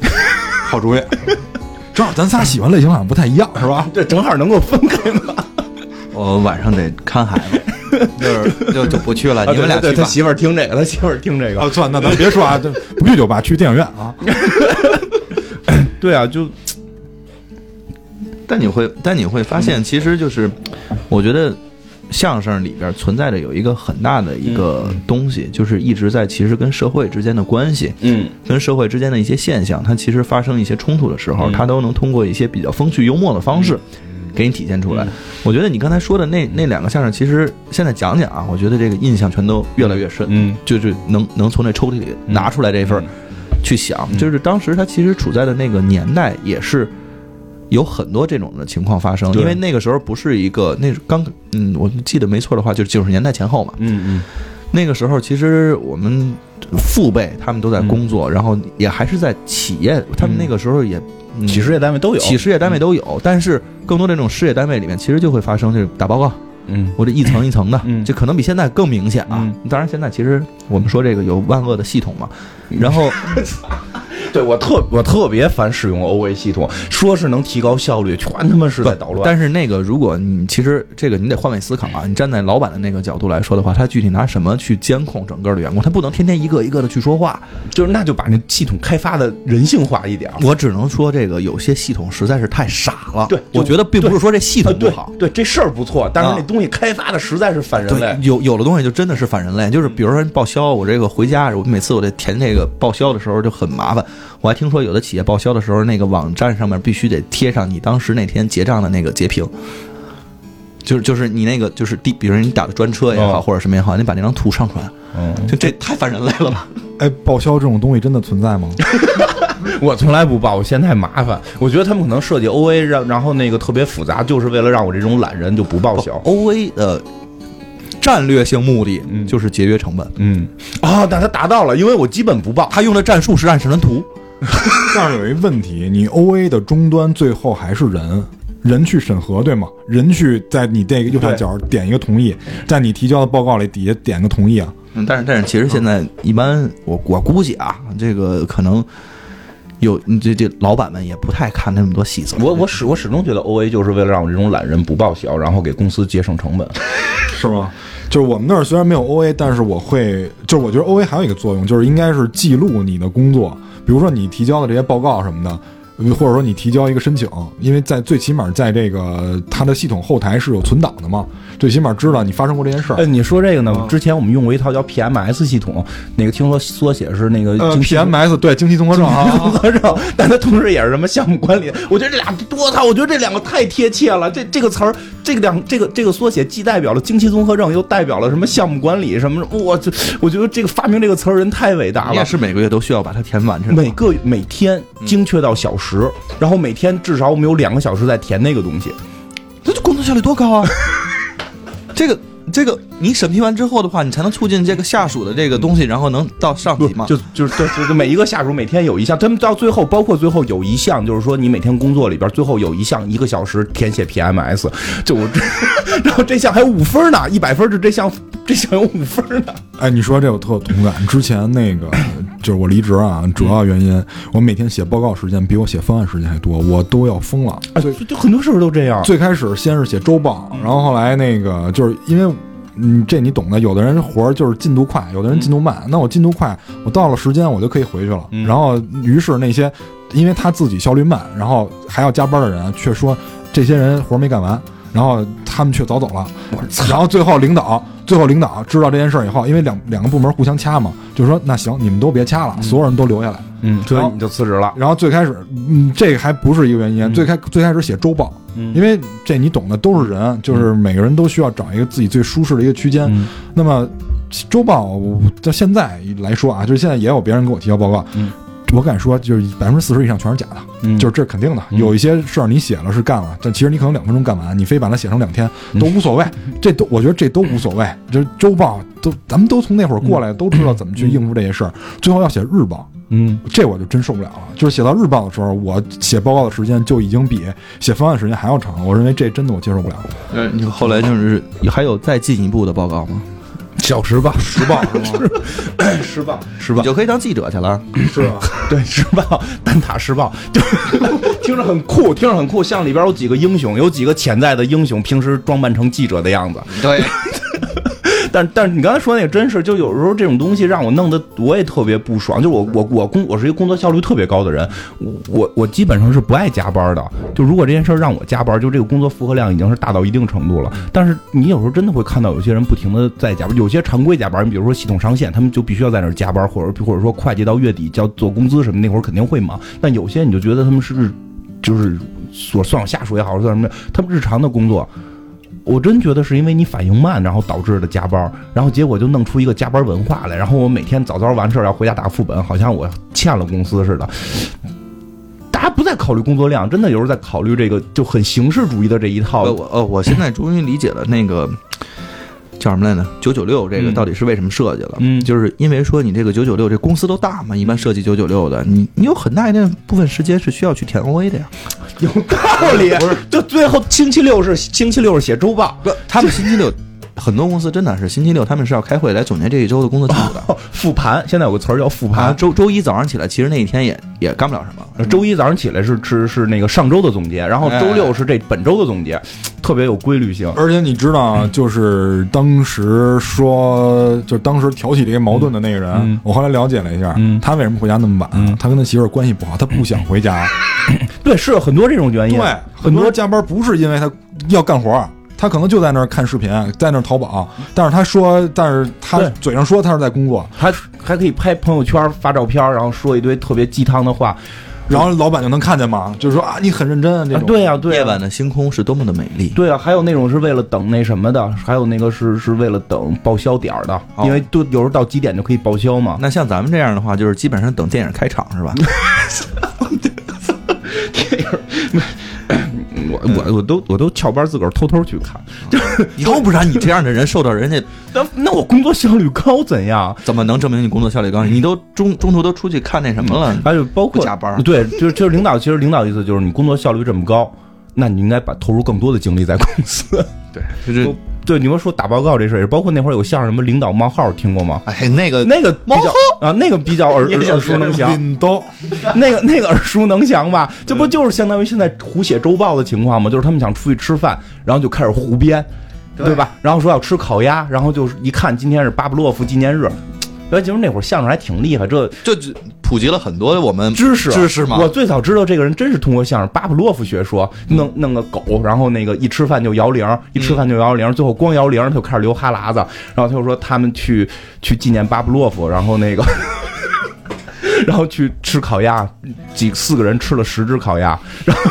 好主意，正好咱仨喜欢类型好像不太一样，是吧？这正好能够分开嘛。我晚上得看孩子，就是就就不去了。你们俩去吧。对他媳妇儿听这个，他媳妇儿听这个，啊，算了，那咱别说啊，这不去酒吧，去电影院啊。对啊，就但你会，但你会发现，其实就是，我觉得相声里边存在着有一个很大的一个东西，就是一直在其实跟社会之间的关系，嗯。跟社会之间的一些现象，它其实发生一些冲突的时候，嗯。它都能通过一些比较风趣幽默的方式。给你体现出来，我觉得你刚才说的那那两个相声，其实现在讲讲啊，我觉得这个印象全都越来越深，嗯。就是能能从那抽屉里拿出来这份儿去想，就是当时他其实处在的那个年代也是有很多这种的情况发生，因为那个时候不是一个那刚嗯，我记得没错的话，就是九十年代前后嘛。嗯嗯。那个时候其实我们父辈他们都在工作，然后也还是在企业，他们那个时候也。嗯，企事业单位都有，企事业单位都有，但是更多这种事业单位里面，其实就会发生这个打报告，嗯。我这一层一层的，嗯。这可能比现在更明显啊。当然，现在其实我们说这个有万恶的系统嘛，然后 对我特我特别烦使用 OA 系统，说是能提高效率，全他妈是在捣乱。但是那个，如果你其实这个你得换位思考啊，你站在老板的那个角度来说的话，他具体拿什么去监控整个的员工？他不能天天一个一个的去说话。就是那就把那系统开发的人性化一点。我只能说，这个有些系统实在是太傻了。对我觉得并不是说这系统不好。对，这事儿不错，但是啊那东西开发的实在是反人对类，。有有的东西就真的是反人类，就是比如说报销，我这个回家，我每次我得填这个报销的时候就很麻烦。我还听说有的企业报销的时候，那个网站上面必须得贴上你当时那天结账的那个截屏，就是就是你那个就是第，比如说你打的专车也好、哦或者什么也好，你把那张图上传，嗯，就这太反人类了吧？哎，报销这种东西真的存在吗？我从来不报，我嫌太麻烦。我觉得他们可能设计 OA 让然后那个特别复杂，就是为了让我这种懒人就不报销。O A 的战略性目的嗯就是节约成本，嗯，啊，但他达到了，因为我基本不报。他用的战术是暗神图，但是有一问题，你 O A 的终端最后还是人。人去审核对吗？人去在你这个右下角点一个同意，在你提交的报告里底下点个同意啊。嗯，但是但是其实现在一般我我估计啊，这个可能有这这老板们也不太看那么多细则。我我始我始终觉得 OA 就是为了让我这种懒人不报销，然后给公司节省成本。是吗？就是我们那儿虽然没有 O A，但是我会，就是我觉得 O A 还有一个作用，就是应该是记录你的工作，比如说你提交的这些报告什么的，或者说你提交一个申请，因为在最起码在这个它的系统后台是有存档的嘛，最起码知道你发生过这件事儿。哎，你说这个呢？啊之前我们用过一套叫 PMS 系统，那个听说缩写是那个呃，P M S 对经济综合症啊，综合症，但它同时也是什么项目管理。我觉得这俩多操，我觉得这两个太贴切了。这这个词儿，这个两这个这个缩写既代表了经期综合症，又代表了什么项目管理什么。我这我觉得这个发明这个词儿人太伟大了。也是每个月都需要把它填完，每个每天精确到小时，然后每天至少我们有两个小时在填那个东西。那这工作效率多高啊！这个这个，你审批完之后的话，你才能促进这个下属的这个东西，然后能到上级嘛？就就是对，就是每一个下属每天有一项，他们到最后，包括最后有一项，就是说你每天工作里边最后有一项一个小时填写 PMS，就我这，然后这项还有五分呢，一百分就这项这项有五分呢。哎，你说这我特有同感。之前那个就是我离职啊，主要原因我每天写报告时间比我写方案时间还多，我都要疯了。啊，就就很多事儿都这样。最开始先是写周报，然后后来那个就是因为。嗯，这你懂的。有的人活儿就是进度快，有的人进度慢。那我进度快，我到了时间我就可以回去了。嗯然后，于是那些因为他自己效率慢，然后还要加班的人，却说这些人活儿没干完，然后他们却早走了。然后最后领导，最后领导知道这件事儿以后，因为两两个部门互相掐嘛，就说那行，你们都别掐了，所有人都留下来。嗯，所以你就辞职了。然后最开始，嗯，这个还不是一个原因。最开最开始写周报，嗯因为这你懂的，都是人，就是每个人都需要找一个自己最舒适的一个区间。嗯那么周报我到现在来说啊，就是现在也有别人给我提交报告，嗯我敢说就是百分之四十以上全是假的，嗯就是这是肯定的。嗯有一些事儿你写了是干了，但其实你可能两分钟干完，你非把它写成两天嗯都无所谓，这都我觉得这都无所谓。就是周报都咱们都从那会儿过来，都知道怎么去应付这些事儿，最后要写日报。嗯，这我就真受不了了。就是写到日报的时候，我写报告的时间就已经比写方案时间还要长。我认为这真的我接受不了。呃，你后来就是还有再进一步的报告吗？小时报，时报 是吗？时报，时报你报，就可以当记者去了。是吧？对，时报，蛋挞时报，就听着很酷，听着很酷，像里边有几个英雄，有几个潜在的英雄，平时装扮成记者的样子。对，但但是你刚才说那个真是，就有时候这种东西让我弄得我也特别不爽。就我我我工我是一个工作效率特别高的人，我我基本上是不爱加班的。就如果这件事儿让我加班，就这个工作负荷量已经是大到一定程度了。但是你有时候真的会看到有些人不停的在加班，有些常规加班，你比如说系统上线，他们就必须要在那儿加班，或者或者说会计到月底交做工资什么，那会儿肯定会忙。但有些你就觉得他们是就是所算我下属也好，算什么，他们日常的工作。我真觉得是因为你反应慢，然后导致的加班，然后结果就弄出一个加班文化来，然后我每天早早完事儿要回家打副本，好像我欠了公司似的。大家不再考虑工作量，真的有时候在考虑这个就很形式主义的这一套呃，。我呃，我现在终于理解了那个叫什么来着？九九六这个嗯到底是为什么设计了？嗯就是因为说你这个九九六这公司都大嘛，一般设计九九六的，你你有很大一定部分时间是需要去填 OA 的呀。有道理，不是？就最后星期六是星期六是写周报，不，他们星期六很多公司真的是星期六他们是要开会来总结这一周的工作进度的。哦复盘。现在有个词儿叫复啊，盘。周周一早上起来，其实那一天也也干不了什么。周一早上起来是是是那个上周的总结，然后周六是这本周的总结，特别有规律性。而且你知道，就是当时说，就是当时挑起这些矛盾的那个人，嗯我后来了解了一下，嗯他为什么回家那么晚？嗯他跟他媳妇儿关系不好，他不想回家。对，是有很多这种原因。对，很多多加班不是因为他要干活儿，他可能就在那儿看视频，在那儿淘宝，但是他说，但是他嘴上说他是在工作，还还可以拍朋友圈、发照片，然后说一堆特别鸡汤的话。然后老板就能看见嘛，就是说啊，你很认真啊这种。啊对呀、对呀、夜晚的星空是多么的美丽。对啊，还有那种是为了等那什么的，还有那个是是为了等报销点儿的，哦因为都有时候到几点就可以报销嘛。那像咱们这样的话，就是基本上等电影开场是吧？我我我都我都翘班自个儿偷偷去看，就是要不然你这样的人受到人家 那那我工作效率高怎样？怎么能证明你工作效率高？你都中中途都出去看那什么了？还有包括加班对，就是就是领导，其实领导意思就是你工作效率这么高，那你应该把投入更多的精力在公司。对，就是对，你们说打报告这事包括那会儿有相声什么领导冒号，听过吗？哎，那个那个比较啊，那个比较耳耳熟能详，领导，那个那个耳熟能详吧？这不就是相当于现在胡写周报的情况吗？就是他们想出去吃饭，然后就开始胡编，对吧？然后说要吃烤鸭，然后就是一看今天是巴布洛夫纪念日，原来其实那会儿相声还挺厉害，这就就普及了很多我们知识知识嘛。我最早知道这个人真是通过相声巴甫洛夫学说，弄弄个狗，然后那个一吃饭就摇铃，一吃饭就摇铃，最后光摇铃他就开始流哈喇子，然后他就说他们去去纪念巴甫洛夫，然后那个。然后去吃烤鸭，几四个人吃了十只烤鸭，然后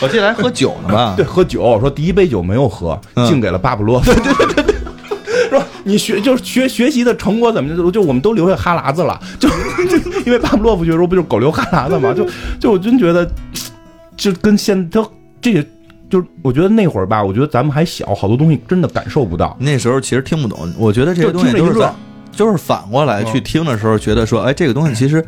我记得还喝酒呢吧？对，喝酒，说第一杯酒没有喝，嗯敬给了巴甫洛夫。对对对对对，说你学就是学学习的成果怎么就就我们都留下哈喇子了，就就 因为巴甫洛夫学说不就是狗流哈喇子嘛？就就我真觉得，就跟现他这个就是我觉得那会儿吧，我觉得咱们还小，好多东西真的感受不到。那时候其实听不懂，我觉得这个东西都是咱就是反过来去听的时候，觉得说，哎，这个东西其实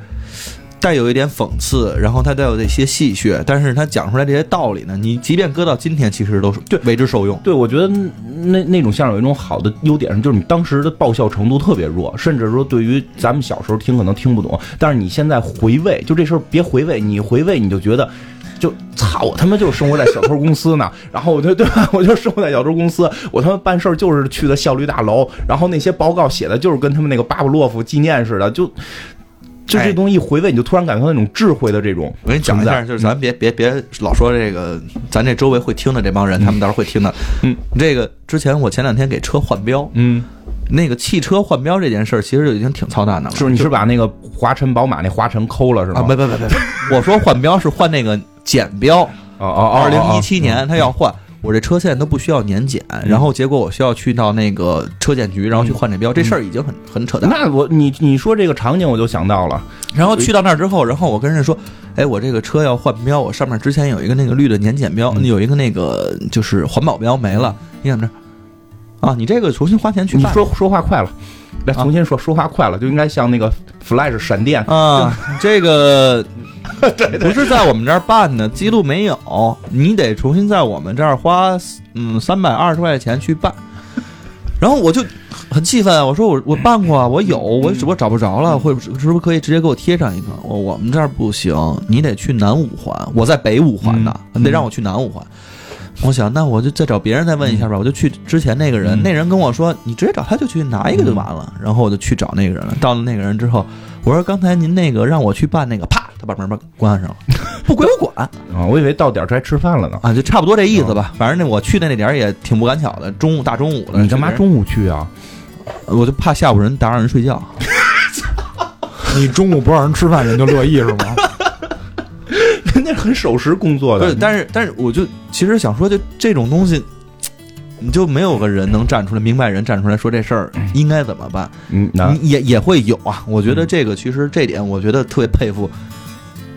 带有一点讽刺，然后它带有一些戏谑，但是它讲出来这些道理呢，你即便搁到今天，其实都是对为之受用。对，我觉得那那种相声有一种好的优点，就是你当时的爆笑程度特别弱，甚至说对于咱们小时候听可能听不懂，但是你现在回味，就这事儿别回味，你回味你就觉得。就操我他妈就生活在小偷公司呢，然后我就对吧？我就生活在小偷公司，我他妈办事儿就是去的效率大楼，然后那些报告写的就是跟他们那个巴甫洛夫纪念似的，就就这哎东西一回味，你就突然感觉到那种智慧的这种我给你讲一下，就是咱别别别老说这个，咱这周围会听的这帮人，他们到时候会听的。嗯，这个之前我前两天给车换标，嗯，那个汽车换标这件事儿，其实就已经挺操蛋的了。是你是把那个华晨宝马那华晨抠了是吗？啊，没没没没，我说换标是换那个简标，哦哦哦，二零一哦七年他要换。我这车现在都不需要年检，然后结果我需要去到那个车检局，然后去换这标，这事儿已经很很扯淡。那我你你说这个场景我就想到了，然后去到那儿之后，然后我跟人家说，哎，我这个车要换标，我上面之前有一个那个绿的年检标，嗯。有一个那个就是环保标没了，你怎么着？啊，你这个重新花钱去办你说说话快了，来啊重新说，说话快了就应该像那个 Flash 闪电，啊，这个 不是在我们这儿办的，记录没有，你得重新在我们这儿花嗯三百二十块钱去办。然后我就很气愤啊，我说我我办过啊，我有，我只不过找不着了，会是不是可以直接给我贴上一个？我我们这儿不行，你得去南五环，我在北五环呢，嗯你得让我去南五环。我想，那我就再找别人再问一下吧。我就去之前那个人，嗯那人跟我说，你直接找他就去拿一个就完了。然后我就去找那个人了。到了那个人之后，我说刚才您那个让我去办那个，啪，他把门把关上了，不归我管啊，我以为到点儿该吃饭了呢。啊，就差不多这意思吧。反正那我去的那点儿也挺不赶巧的，中午大中午的。你干嘛中午去啊？我就怕下午人打扰人睡觉。你中午不让人吃饭，人就乐意是吗？人家很守时工作的，但是但是我就其实想说，就这种东西。你就没有个人能站出来，明白人站出来说这事儿应该怎么办？嗯，也也会有啊。我觉得这个其实这点，我觉得特别佩服。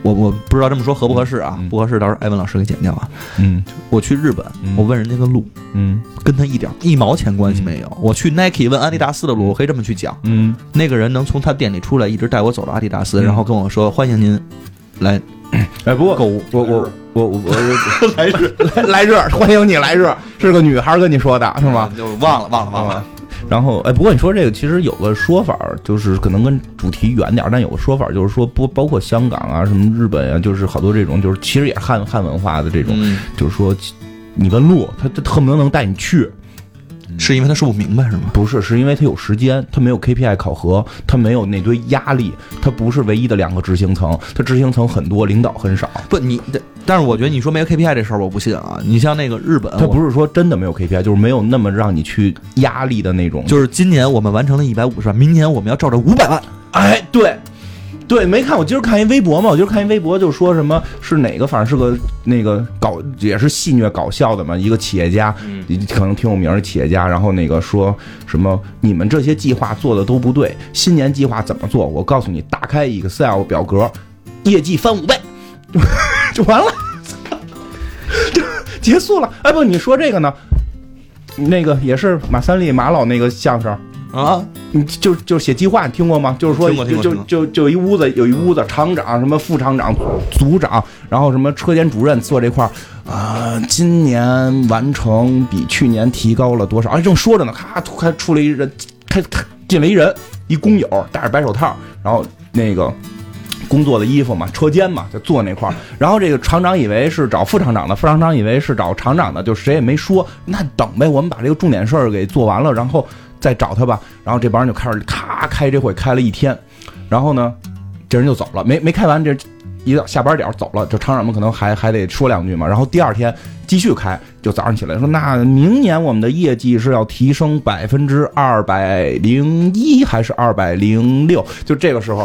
我我不知道这么说合不合适啊？嗯不合适，到时候艾文老师给剪掉啊。嗯我去日本，嗯我问人家的路，嗯跟他一点一毛钱关系没有。我去 Nike 问阿迪达斯的路，我可以这么去讲。嗯，那个人能从他店里出来，一直带我走到阿迪达斯，嗯然后跟我说欢迎您来哎，不过购物。我我我我 我来日来来日，欢迎你来日，是个女孩跟你说的是吗？就忘了忘了忘了。啊然后，哎，不过你说这个其实有个说法儿，就是可能跟主题远点儿，但有个说法儿就是说，不包括香港啊、什么日本啊，就是好多这种，就是其实也是汉汉文化的这种，嗯，就是说你问路，他他恨不得能带你去，是因为他说不明白是吗？不是，是因为他有时间，他没有 KPI 考核，他没有那堆压力，他不是唯一的两个执行层，他执行层很多，领导很少。不，你但是我觉得你说没有 KPI 这事儿我不信啊。你像那个日本，他不是说真的没有 KPI，就是没有那么让你去压力的那种。就是今年我们完成了一百五十万，明年我们要照着五百万。哎，对，对，没看。我今儿看一微博嘛，我今儿看一微博，就说什么是哪个，反正是个那个搞也是戏谑搞笑的嘛，一个企业家，可能挺有名的企业家。然后那个说什么你们这些计划做的都不对，新年计划怎么做？我告诉你，打开 Excel 表格，业绩翻五倍，就完了，就 结束了。哎不，你说这个呢？那个也是马三立马老那个相声。啊，你就就写计划，你听过吗？就是说，就就就就一屋子，有一屋子厂长、什么副厂长、组长，然后什么车间主任坐这块儿啊。今年完成比去年提高了多少？哎，正说着呢，咔，突开出来一人，开开进来一人，一工友，戴着白手套，然后那个工作的衣服嘛，车间嘛，就坐那块儿。然后这个厂长以为是找副厂长的，副厂长以为是找厂长的，就谁也没说。那等呗，我们把这个重点事儿给做完了，然后。再找他吧，然后这帮人就开始咔开这会，开了一天，然后呢，这人就走了，没没开完，这一到下班点走了，这厂长们可能还还得说两句嘛，然后第二天继续开，就早上起来说，那明年我们的业绩是要提升百分之二百零一还是二百零六？就这个时候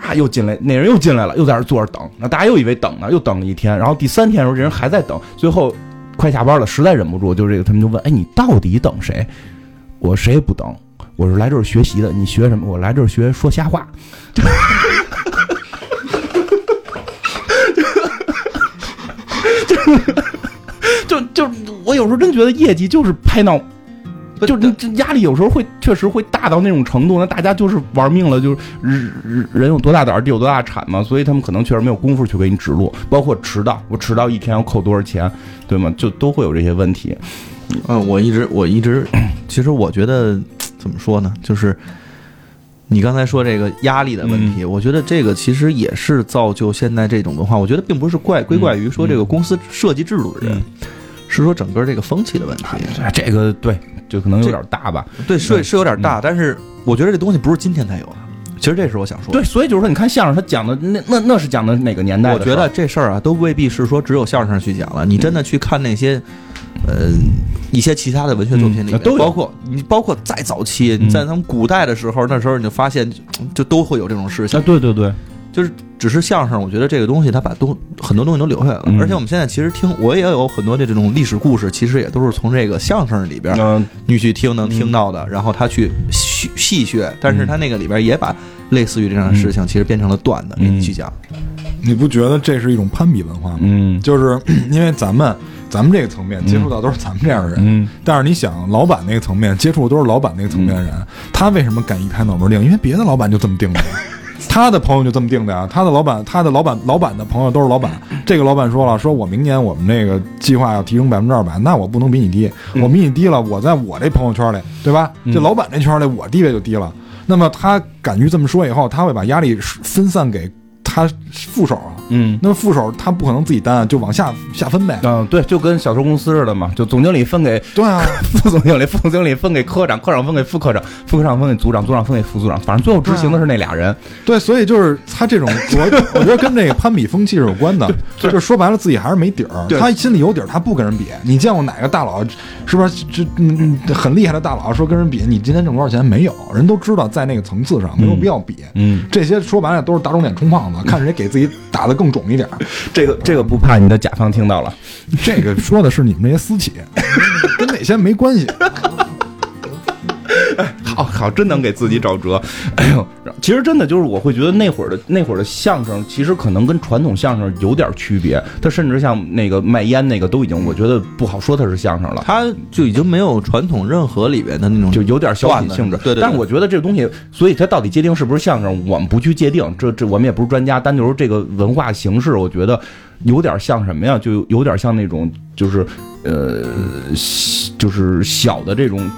啊，又进来那人又进来了，又在那坐着等，那大家又以为等呢，又等了一天，然后第三天的时候，这人还在等，最后快下班了，实在忍不住，就这个他们就问，哎，你到底等谁？我谁也不等，我是来这儿学习的。你学什么？我来这儿学说瞎话。就就我有时候真觉得业绩就是拍脑，就这这压力有时候会确实会大到那种程度。那大家就是玩命了，就是人人有多大胆地有多大产嘛。所以他们可能确实没有功夫去给你指路，包括迟到，我迟到一天要扣多少钱，对吗？就都会有这些问题。嗯，我一直我一直，其实我觉得怎么说呢，就是你刚才说这个压力的问题，我觉得这个其实也是造就现在这种文化。我觉得并不是怪归怪于说这个公司设计制度的人，是说整个这个风气的问题。这个对，就可能有点大吧。对，是是有点大，但是我觉得这东西不是今天才有的。其实这是我想说，对，所以就是说，你看相声，他讲的那那那是讲的哪个年代？我觉得这事儿啊，都未必是说只有相声去讲了。你真的去看那些。呃，一些其他的文学作品里面，都包括你，包括再早期，你在他们古代的时候，那时候你就发现，就都会有这种事情。对对对，就是只是相声，我觉得这个东西，它把东很多东西都留下来了。而且我们现在其实听，我也有很多的这种历史故事，其实也都是从这个相声里边你去听能听到的，然后他去细细学，但是他那个里边也把类似于这样的事情，其实变成了段子给你去讲。你不觉得这是一种攀比文化吗？嗯，就是因为咱们。咱们这个层面接触到都是咱们这样的人，嗯但是你想，老板那个层面接触的都是老板那个层面的人，他为什么敢一拍脑门定？因为别的老板就这么定的，他的朋友就这么定的呀。他的老板，他的老板，老板的朋友都是老板。这个老板说了，说我明年我们那个计划要提升百分之二百，那我不能比你低，我比你低了，我在我这朋友圈里，对吧？这老板这圈里，我地位就低了。那么他敢于这么说以后，他会把压力分散给。他副手啊，嗯，那么副手他不可能自己担，就往下下分呗。嗯，对，就跟小偷公司似的嘛，就总经理分给对啊，副总经理，副总经理分给科长，科长分给副科长，副科长分给组长，组长分给副组长，反正最后执行的是那俩人。对，所以就是他这种，我 我觉得跟这个攀比风气是有关的。就是说白了，自己还是没底儿。他心里有底儿，他不跟人比。你见过哪个大佬是不是这嗯很厉害的大佬说跟人比？你今天挣多少钱？没有人都知道，在那个层次上没有必要比。嗯，这些说白了都是打肿脸充胖子。看谁给自己打的更肿一点，这个这个不怕你的甲方听到了，这个说的是你们这些私企，跟那些没关系。好 好，真能给自己找辙。哎呦，其实真的就是，我会觉得那会儿的那会儿的相声，其实可能跟传统相声有点区别。他甚至像那个卖烟那个，都已经我觉得不好说他是相声了。他就已经没有传统任何里边的那种，就有点小品性质。对对。但是我觉得这个东西，所以它到底界定是不是相声，我们不去界定。这这我们也不是专家，单就是这个文化形式，我觉得有点像什么呀？就有点像那种，就是呃，就是小的这种。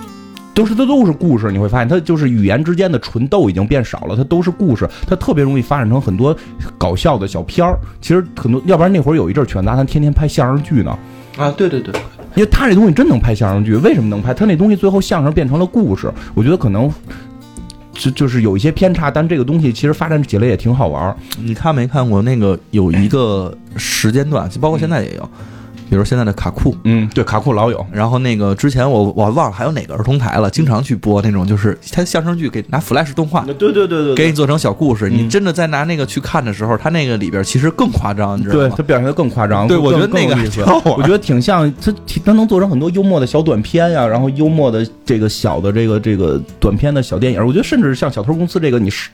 都是它都是故事，你会发现它就是语言之间的纯逗已经变少了，它都是故事，它特别容易发展成很多搞笑的小片儿。其实很多，要不然那会儿有一阵儿犬杂谈天天拍相声剧呢。啊，对对对，因为他这东西真能拍相声剧，为什么能拍？他那东西最后相声变成了故事，我觉得可能就就是有一些偏差，但这个东西其实发展起来也挺好玩。你看没看过那个有一个时间段，包括现在也有。比如现在的卡酷。嗯，对，卡酷老有，然后那个之前我我忘了还有哪个儿童台了，经常去播那种，就是他相声剧给拿 Flash 动画对对对对给你做成小故事，嗯你真的在拿那个去看的时候，他那个里边其实更夸张，你知道吗对他？表现的更夸张，对我觉得那个我觉得挺像他，他能做成很多幽默的小短片呀，然后幽默的这个小的这个这个短片的小电影。我觉得甚至像小偷公司这个，你是，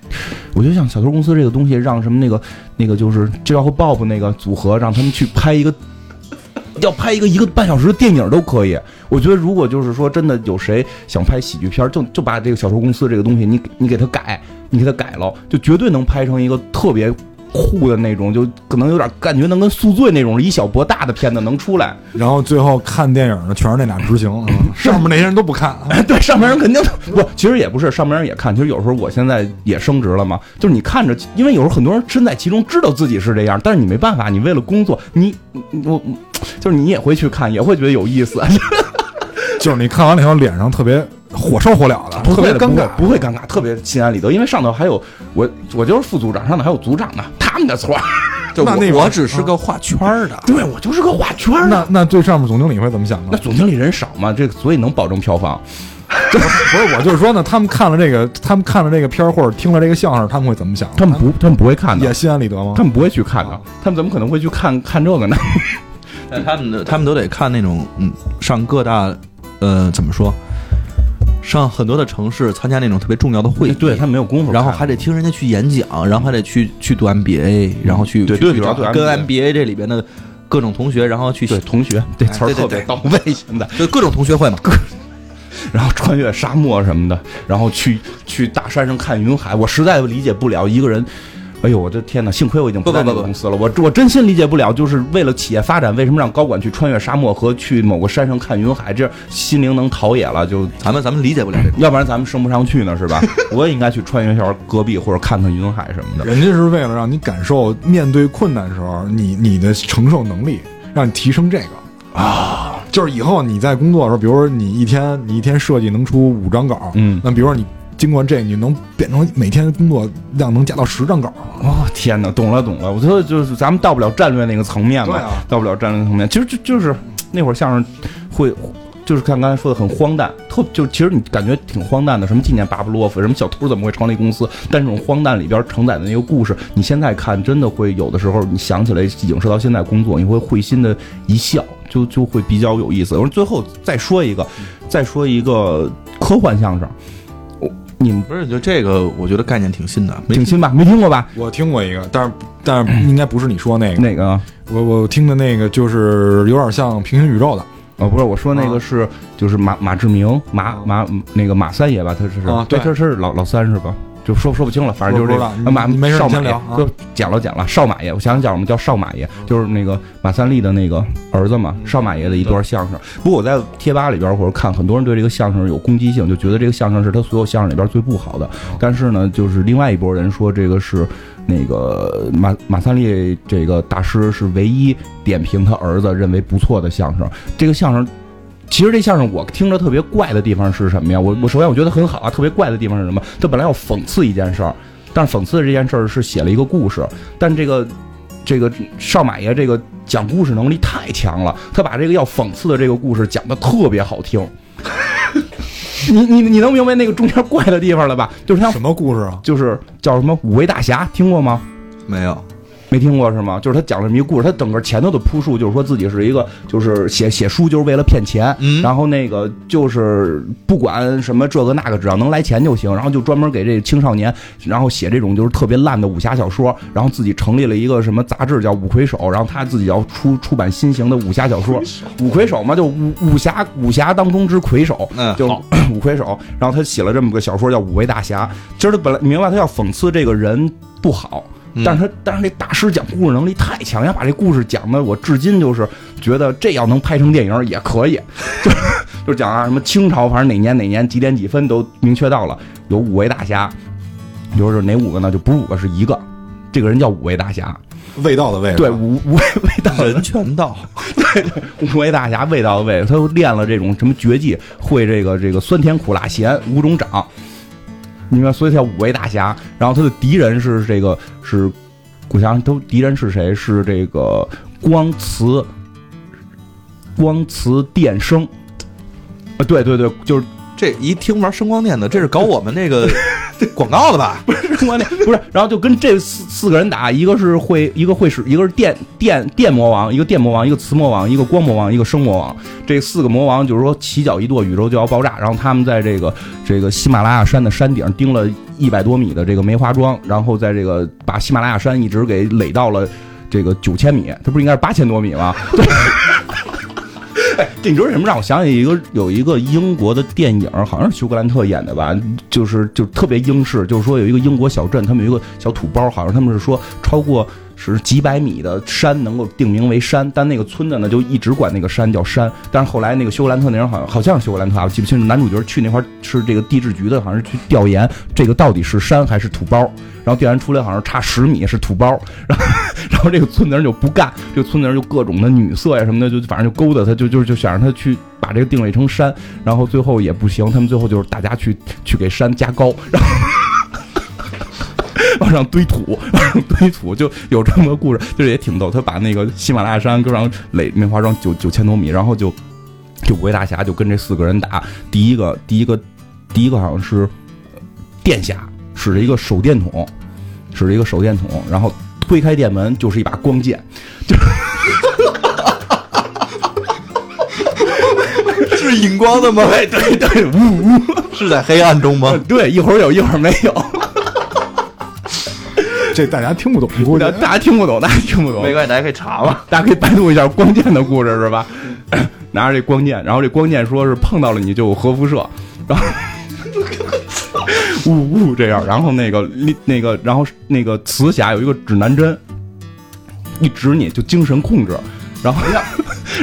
我觉得像小偷公司这个东西，让什么那个那个就是 j o 和 Bob 那个组合，让他们去拍一个。要拍一个一个半小时的电影都可以，我觉得如果就是说真的有谁想拍喜剧片，就就把这个小说公司这个东西，你你给他改，你给他改了，就绝对能拍成一个特别酷的那种，就可能有点感觉能跟宿醉那种以小博大的片子能出来。然后最后看电影的全是那俩执行，嗯 上面那些人都不看。哎，对，上面人肯定不，其实也不是，上面人也看。其实有时候我现在也升职了嘛，就是你看着，因为有时候很多人身在其中，知道自己是这样，但是你没办法，你为了工作，你你我就是你也会去看，也会觉得有意思，就是你看完了以后，脸上特别火烧火燎的，特别尴尬。不会尴尬，特别心安理得，因为上头还有我，我就是副组长，上头还有组长呢，他们的错儿，就我那那我只是个画圈儿的，对我就是个画圈儿的。那那最上面总经理会怎么想呢？那总经理人少嘛，这个所以能保证票房。不是，我就是说呢，他们看了这个，他们看了这个片儿或者听了这个相声，他们会怎么想？他们不，他们不会看的也，心安理得吗他？们不会去看的，他们怎么可能会去看看这个呢？但他们的他们都得看那种嗯，上各大呃怎么说，上很多的城市参加那种特别重要的会议，对他没有功夫，然后还得听人家去演讲，然后还得去去读 MBA，然后去对去跟 MBA 这里边的各种同学，然后去对同学这词儿特别到位，现在。就各种同学会嘛，然后穿越沙漠什么的，然后去去大山上看云海，我实在理解不了一个人。哎呦，我的天哪！幸亏我已经在那不不不不个公司了，我我真心理解不了，就是为了企业发展，为什么让高管去穿越沙漠和去某个山上看云海，这心灵能陶冶了，就咱们咱们理解不了这种。要不然咱们升不上去呢，是吧？我也应该去穿越一下戈壁或者看看云海什么的。人家是为了让你感受面对困难的时候，你你的承受能力，让你提升这个啊。就是以后你在工作的时候，比如说你一天你一天设计能出五张稿，嗯那比如说你经过这，你能变成每天工作量能加到十张稿了。哦，天哪，懂了懂了，我觉得就是咱们到不了战略那个层面嘛，啊到不了战略层面。其实就就是那会儿相声会，就是看刚才说的很荒诞，特就其实你感觉挺荒诞的，什么纪念巴布洛夫，什么小偷怎么会成立公司，但这种荒诞里边承载的那个故事，你现在看真的会有的时候你想起来影射到现在工作，你会会心的一笑，就就会比较有意思。我说最后再说一个，再说一个科幻相声，我你们不是，就这个，我觉得概念挺新的，挺新吧？没听过吧？我听过一个，但是但是应该不是你说那个，哪个啊？我我听的那个就是有点像平行宇宙的哦，不是，我说那个是、就是马马志明马马那个马三爷吧，他是是啊对对，他是老老三是吧？就说说不清了，反正就是这个马没事少马爷就讲了讲了少马爷，我想想叫什么叫少马爷，就是那个马三立的那个儿子嘛，少马爷的一段相声。不过我在贴吧里边或者看，很多人对这个相声有攻击性，就觉得这个相声是他所有相声里边最不好的。但是呢，就是另外一拨人说这个是那个马马三立这个大师是唯一点评他儿子认为不错的相声。这个相声，其实这相声我听着特别怪的地方是什么呀？我我首先我觉得很好啊，特别怪的地方是什么？他本来要讽刺一件事儿，但是讽刺的这件事儿是写了一个故事，但这个这个少马爷这个讲故事能力太强了，他把这个要讽刺的这个故事讲的特别好听。你你你能明白那个中间怪的地方了吧？就是像什么故事啊？就是叫什么五位大侠，听过吗？没有。没听过是吗？就是他讲了这么一个故事，他整个前头的铺述就是说自己是一个，就是写写书就是为了骗钱，嗯然后那个就是不管什么这个那个，只要能来钱就行，然后就专门给这青少年，然后写这种就是特别烂的武侠小说，然后自己成立了一个什么杂志叫五魁首，然后他自己要出出版新型的武侠小说，五魁首嘛，就武武侠武侠当中之魁首，就嗯就 五魁首，然后他写了这么个小说叫《五位大侠》，其实他本来明白他要讽刺这个人不好。嗯。但是他，但是这大师讲故事能力太强要，把这故事讲的我至今就是觉得这要能拍成电影也可以，就是就讲啊什么清朝，反正哪年哪年几点几分都明确到了，有五位大侠，就是哪五个呢？就不是五个，是一个，这个人叫五位大侠，味道的味对，五五味味道的人全到，五位大侠 味道的味，他又练了这种什么绝技，会这个这个酸甜苦辣咸五种掌，你看？所以他叫五位大侠。然后他的敌人是这个是，我想想都敌人是谁？是这个光磁光磁电声。啊，对对对，就是这一听玩声光电的，这是搞我们那个 广告的吧？声光电不是，然后就跟这四四个人打，一个是会，一个会使，一个是电电电魔王，一个电魔王，一个磁魔王，一个光魔王，一个声魔王。这四个魔王就是说起脚一跺，宇宙就要爆炸。然后他们在这个这个喜马拉雅山的山顶钉了一百多米的这个梅花桩，然后在这个把喜马拉雅山一直给垒到了这个九千米，它不是应该是八千多米吗？对。哎，这你知道什么让我想起一个有一个英国的电影，好像是休格兰特演的吧？就是就特别英式，就是说有一个英国小镇，他们有一个小土包，好像他们是说超过是几百米的山能够定名为山，但那个村子呢就一直管那个山叫山。但是后来那个休格兰特那人好像好像是休格兰特，我记不清楚。男主角去那块是这个地质局的，好像是去调研这个到底是山还是土包。然后调研出来好像差十米是土包，然后 然后这个村子人就不干，这个村子人就各种的女色呀什么的，就反正就勾搭他，就就就想让他去把这个定位成山，然后最后也不行，他们最后就是大家去去给山加高，然后往上堆土，往上堆土，就有这么个故事，就是也挺逗。他把那个喜马拉雅山搁上垒梅花桩九九千多米，然后就就五位大侠就跟这四个人打，第一个第一个第一个好像是电侠，使着一个手电筒。使着一个手电筒，然后推开店门就是一把光剑，就 是荧光的吗？对对对，呜呜，是在黑暗中吗？对，一会儿有一会儿没有，这大家听不懂，估计大家听不懂，大家听不懂，没关系，大家可以查嘛，大家可以百度一下光剑的故事是吧？拿着这光剑，然后这光剑说是碰到了你就有核辐射，然后。呜呜，这样，然后那个那个，然后那个磁侠有一个指南针，一指你就精神控制，然后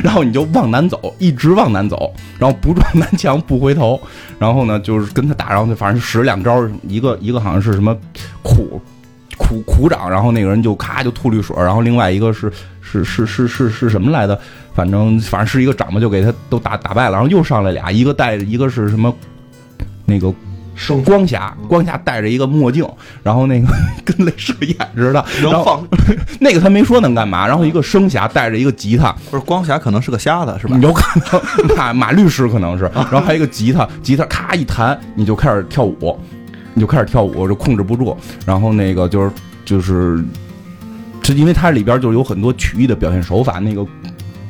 然后你就往南走，一直往南走，然后不撞南墙不回头，然后呢就是跟他打，然后就反正使两招，一个一个好像是什么苦苦苦掌，然后那个人就咔就吐绿水，然后另外一个是是是是是是什么来的，反正反正是一个掌吧，就给他都打打败了，然后又上来俩，一个带一个是什么那个。声光侠，光侠戴着一个墨镜，然后那个 跟镭射眼似的，能放 那个他没说能干嘛。然后一个声侠带着一个吉他，不是光侠可能是个瞎子是吧？有可能 马马律师可能是，然后还有一个吉他，吉他咔一弹你就开始跳舞，你就开始跳舞就控制不住。然后那个就是就是，是因为它里边就有很多曲艺的表现手法，那个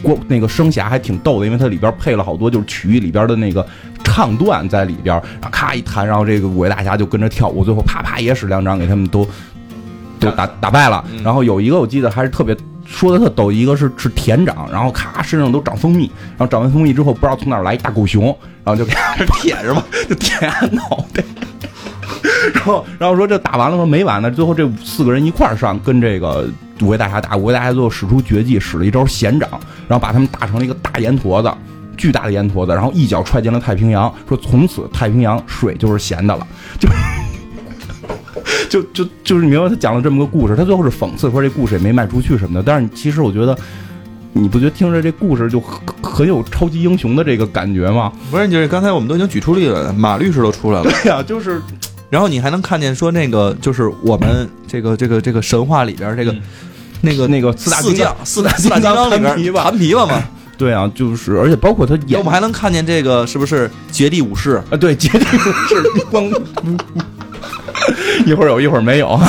光那个声侠还挺逗的，因为它里边配了好多就是曲艺里边的那个。唱段在里边，然后咔一弹，然后这个五位大侠就跟着跳舞，最后啪啪也使两掌给他们都都打打败了。然后有一个我记得还是特别说的特逗，一个是是舔掌，然后咔身上都长蜂蜜，然后长完蜂蜜之后不知道从哪来一大狗熊，然后就给他舔是吧？就舔脑袋。然后然后说这打完了说没完呢，最后这四个人一块儿上跟这个五位大侠打，五位大侠最后使出绝技，使了一招咸掌，然后把他们打成了一个大盐坨子。巨大的烟坨子，然后一脚踹进了太平洋，说从此太平洋水就是咸的了，就就就就是你明白他讲了这么个故事，他最后是讽刺说这故事也没卖出去什么的，但是其实我觉得，你不觉得听着这故事就很很有超级英雄的这个感觉吗？不是，就是刚才我们都已经举出例子了，马律师都出来了，对呀，就是，然后你还能看见说那个就是我们这个这个这个神话里边这个那个那个四大金刚四大金刚里边弹琵琶嘛。对啊，就是而且包括他演，我们还能看见这个是不是绝地武士？啊？对，绝地武士。光，一会儿有一会儿没有。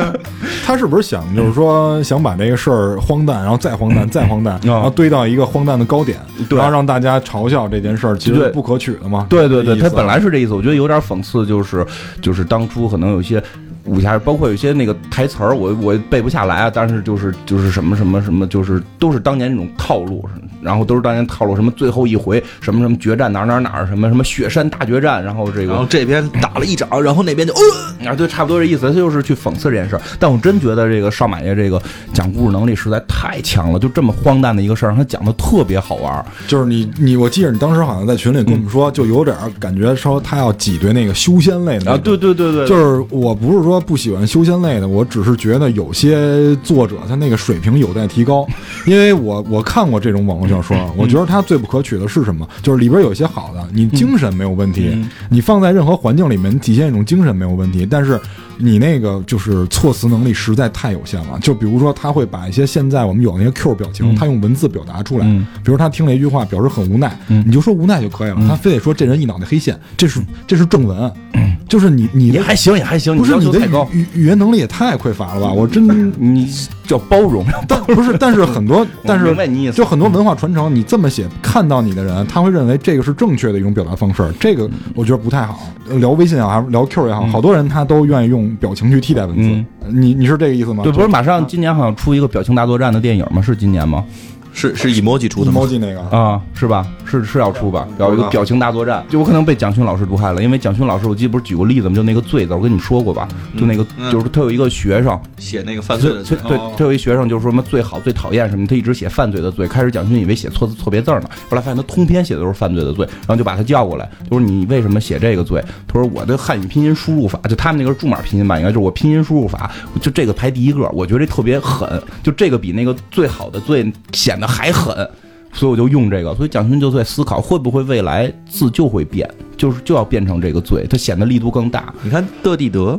他是不是想就是说想把这个事儿荒诞，然后再荒诞，再荒诞，然后堆到一个荒诞的高点，然后让大家嘲笑这件事儿其实不可取的嘛？对对对，他本来是这意思，我觉得有点讽刺，就是就是当初可能有些。武侠包括有些那个台词儿，我我背不下来啊。但是就是就是什么什么什么，就是都是当年那种套路，然后都是当年套路。什么最后一回什么什么决战哪哪哪什么什么雪山大决战，然后这个然后这边打了一掌，然后那边就呃啊，对，差不多这意思。他就是去讽刺这件事儿。但我真觉得这个少马爷这个讲故事能力实在太强了，就这么荒诞的一个事儿，他讲的特别好玩。就是你你，我记得你当时好像在群里跟我们说，就有点感觉说他要挤兑那个修仙类的啊。对对对对，就是我不是说。说不喜欢修仙类的，我只是觉得有些作者他那个水平有待提高，因为我我看过这种网络小说，我觉得它最不可取的是什么？就是里边有些好的，你精神没有问题，你放在任何环境里面体现一种精神没有问题，但是你那个就是措辞能力实在太有限了。就比如说，他会把一些现在我们有那些 Q 表情，嗯他用文字表达出来。嗯比如他听了一句话，表示很无奈，嗯你就说无奈就可以了。他非得说这人一脑袋黑线，这是这是正文，就是你你还行，也还行，你不是你的语语语言能力也太匮乏了吧？我真你叫包容。但不是，但是很多，但是就很多文化传承，你这么写，看到你的人，他会认为这个是正确的一种表达方式，这个我觉得不太好。聊微信也好，聊 Q 也好，好多人他都愿意用表情去替代文字。嗯你你是这个意思吗？对，不是马上今年好像出一个表情大作战的电影吗？是今年吗？是是 emoji 出的吗？emoji 那个啊，是吧？是是要出吧？要一个表情大作战，就我可能被蒋勋老师毒害了，因为蒋勋老师，我记得不是举过例子吗？就那个“罪”字，我跟你说过吧？就那个，嗯就是他有一个学生，写那个犯罪的罪对，对，他有一学生就是说什么最好、最讨厌什么，他一直写犯罪的罪。开始蒋勋以为写错字错别字呢，后来发现他通篇写的都是犯罪的罪，然后就把他叫过来，就说你为什么写这个罪？他说我的汉语拼音输入法，就他们那个是注码拼音吧，应该就是我拼音输入法，就这个排第一个，我觉得这特别狠，就这个比那个最好的罪显得还狠。所以我就用这个，所以蒋勋就在思考，会不会未来字就会变，就是就要变成这个罪，它显得力度更大。你看的地德，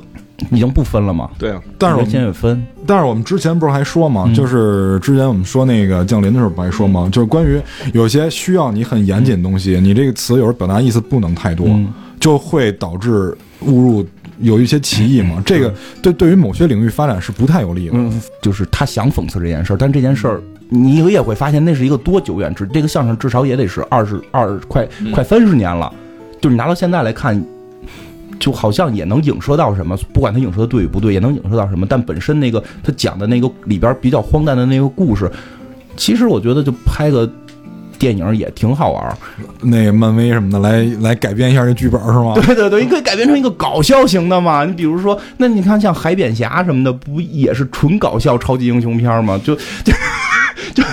已经不分了吗？对啊，但是我们现在分，但是我们之前不是还说吗？嗯就是之前我们说那个降临的时候不还说吗？就是关于有些需要你很严谨的东西，你这个词有时候表达意思不能太多，嗯就会导致误入有一些歧义嘛。这个对对于某些领域发展是不太有利的。嗯，就是他想讽刺这件事儿，但这件事儿你也会发现那是一个多久远之，这个相声至少也得是二十二快快三十年了，就是你拿到现在来看。就好像也能影射到什么，不管他影射的对与不对，也能影射到什么。但本身那个他讲的那个里边比较荒诞的那个故事，其实我觉得就拍个电影也挺好玩。那个漫威什么的来来改编一下这剧本是吗？对 对对，你可以改编成一个搞笑型的嘛。你比如说，那你看像海扁侠什么的，不也是纯搞笑超级英雄片吗？就就 就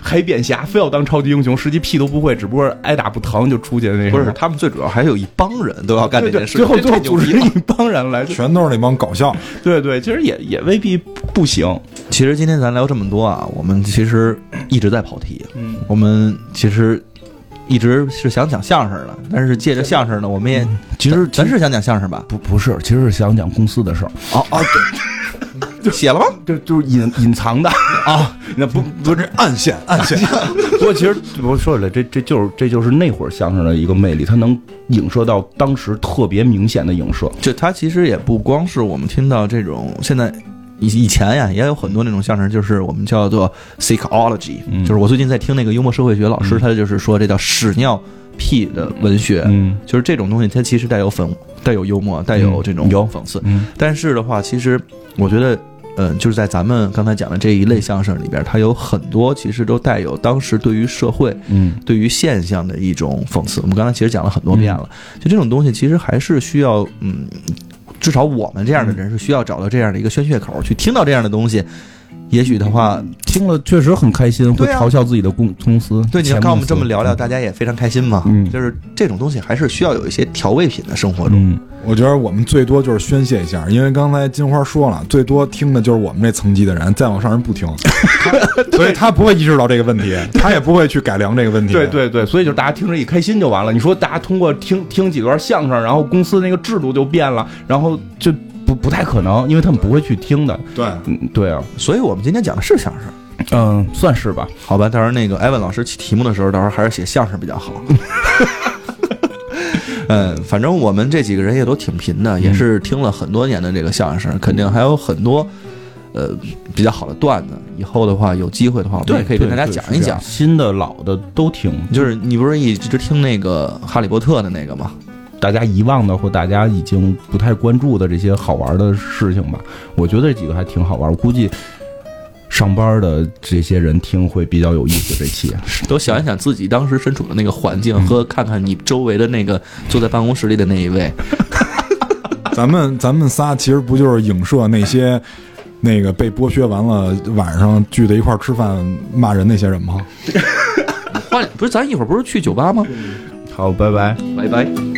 海扁侠非要当超级英雄，实际屁都不会，只不过挨打不疼就出去那不。是他们最主要还有一帮人都要干这件事，最后最后组织一帮人来，全都是那帮搞笑。对对，其实也也未必不行。其实今天咱聊这么多啊，我们其实一直在跑题。嗯，我们其实一直是想讲相声的，但是借着相声呢，我们也其实咱是想讲相声吧？不不是，其实是想讲公司的事儿，哦哦，对，写了吗？就就是隐隐藏的 啊，那不不是暗线，暗线。不过其实我说起来，这这就是这就是那会儿相声的一个魅力，它能影射到当时特别明显的影射。就它其实也不光是我们听到这种现在。以以前呀，也有很多那种相声，就是我们叫做 psychology，、嗯就是我最近在听那个幽默社会学老师，嗯他就是说这叫屎尿屁的文学，嗯就是这种东西，它其实带有讽、带有幽默、带有这种有讽刺。嗯但是的话，其实我觉得，呃，就是在咱们刚才讲的这一类相声里边，它有很多其实都带有当时对于社会、嗯对于现象的一种讽刺。我们刚才其实讲了很多遍了，就这种东西其实还是需要，嗯，至少我们这样的人是需要找到这样的一个宣泄口，去听到这样的东西。也许的话，听了确实很开心，会嘲笑自己的公公司。对，你前看我们这么聊聊，大家也非常开心嘛。嗯就是这种东西还是需要有一些调味品的生活中。嗯，我觉得我们最多就是宣泄一下，因为刚才金花说了，最多听的就是我们这层级的人，再往上人不听，他 所以他不会意识到这个问题，他也不会去改良这个问题。对对对，所以就大家听着一开心就完了。你说大家通过听听几段相声，然后公司那个制度就变了，然后就不不太可能，因为他们不会去听的。对，嗯，对啊，所以我们今天讲的是相声。嗯，算是吧。好吧，到时候那个艾文老师起题目的时候，到时候还是写相声比较好。嗯，反正我们这几个人也都挺贫的，也是听了很多年的这个相声，肯定还有很多呃比较好的段子。以后的话，有机会的话，我们也可以跟大家讲一讲。新的老的都听，就是你不是一直听那个《哈利波特》的那个吗？大家遗忘的或大家已经不太关注的这些好玩的事情吧。我觉得这几个还挺好玩，我估计上班的这些人听会比较有意思。这期 都想一想自己当时身处的那个环境，和看看你周围的那个坐在办公室里的那一位。咱们咱们仨其实不就是影射那些那个被剥削完了晚上聚在一块儿吃饭骂人那些人吗？换不是咱一会儿不是去酒吧吗？好，拜拜。拜拜。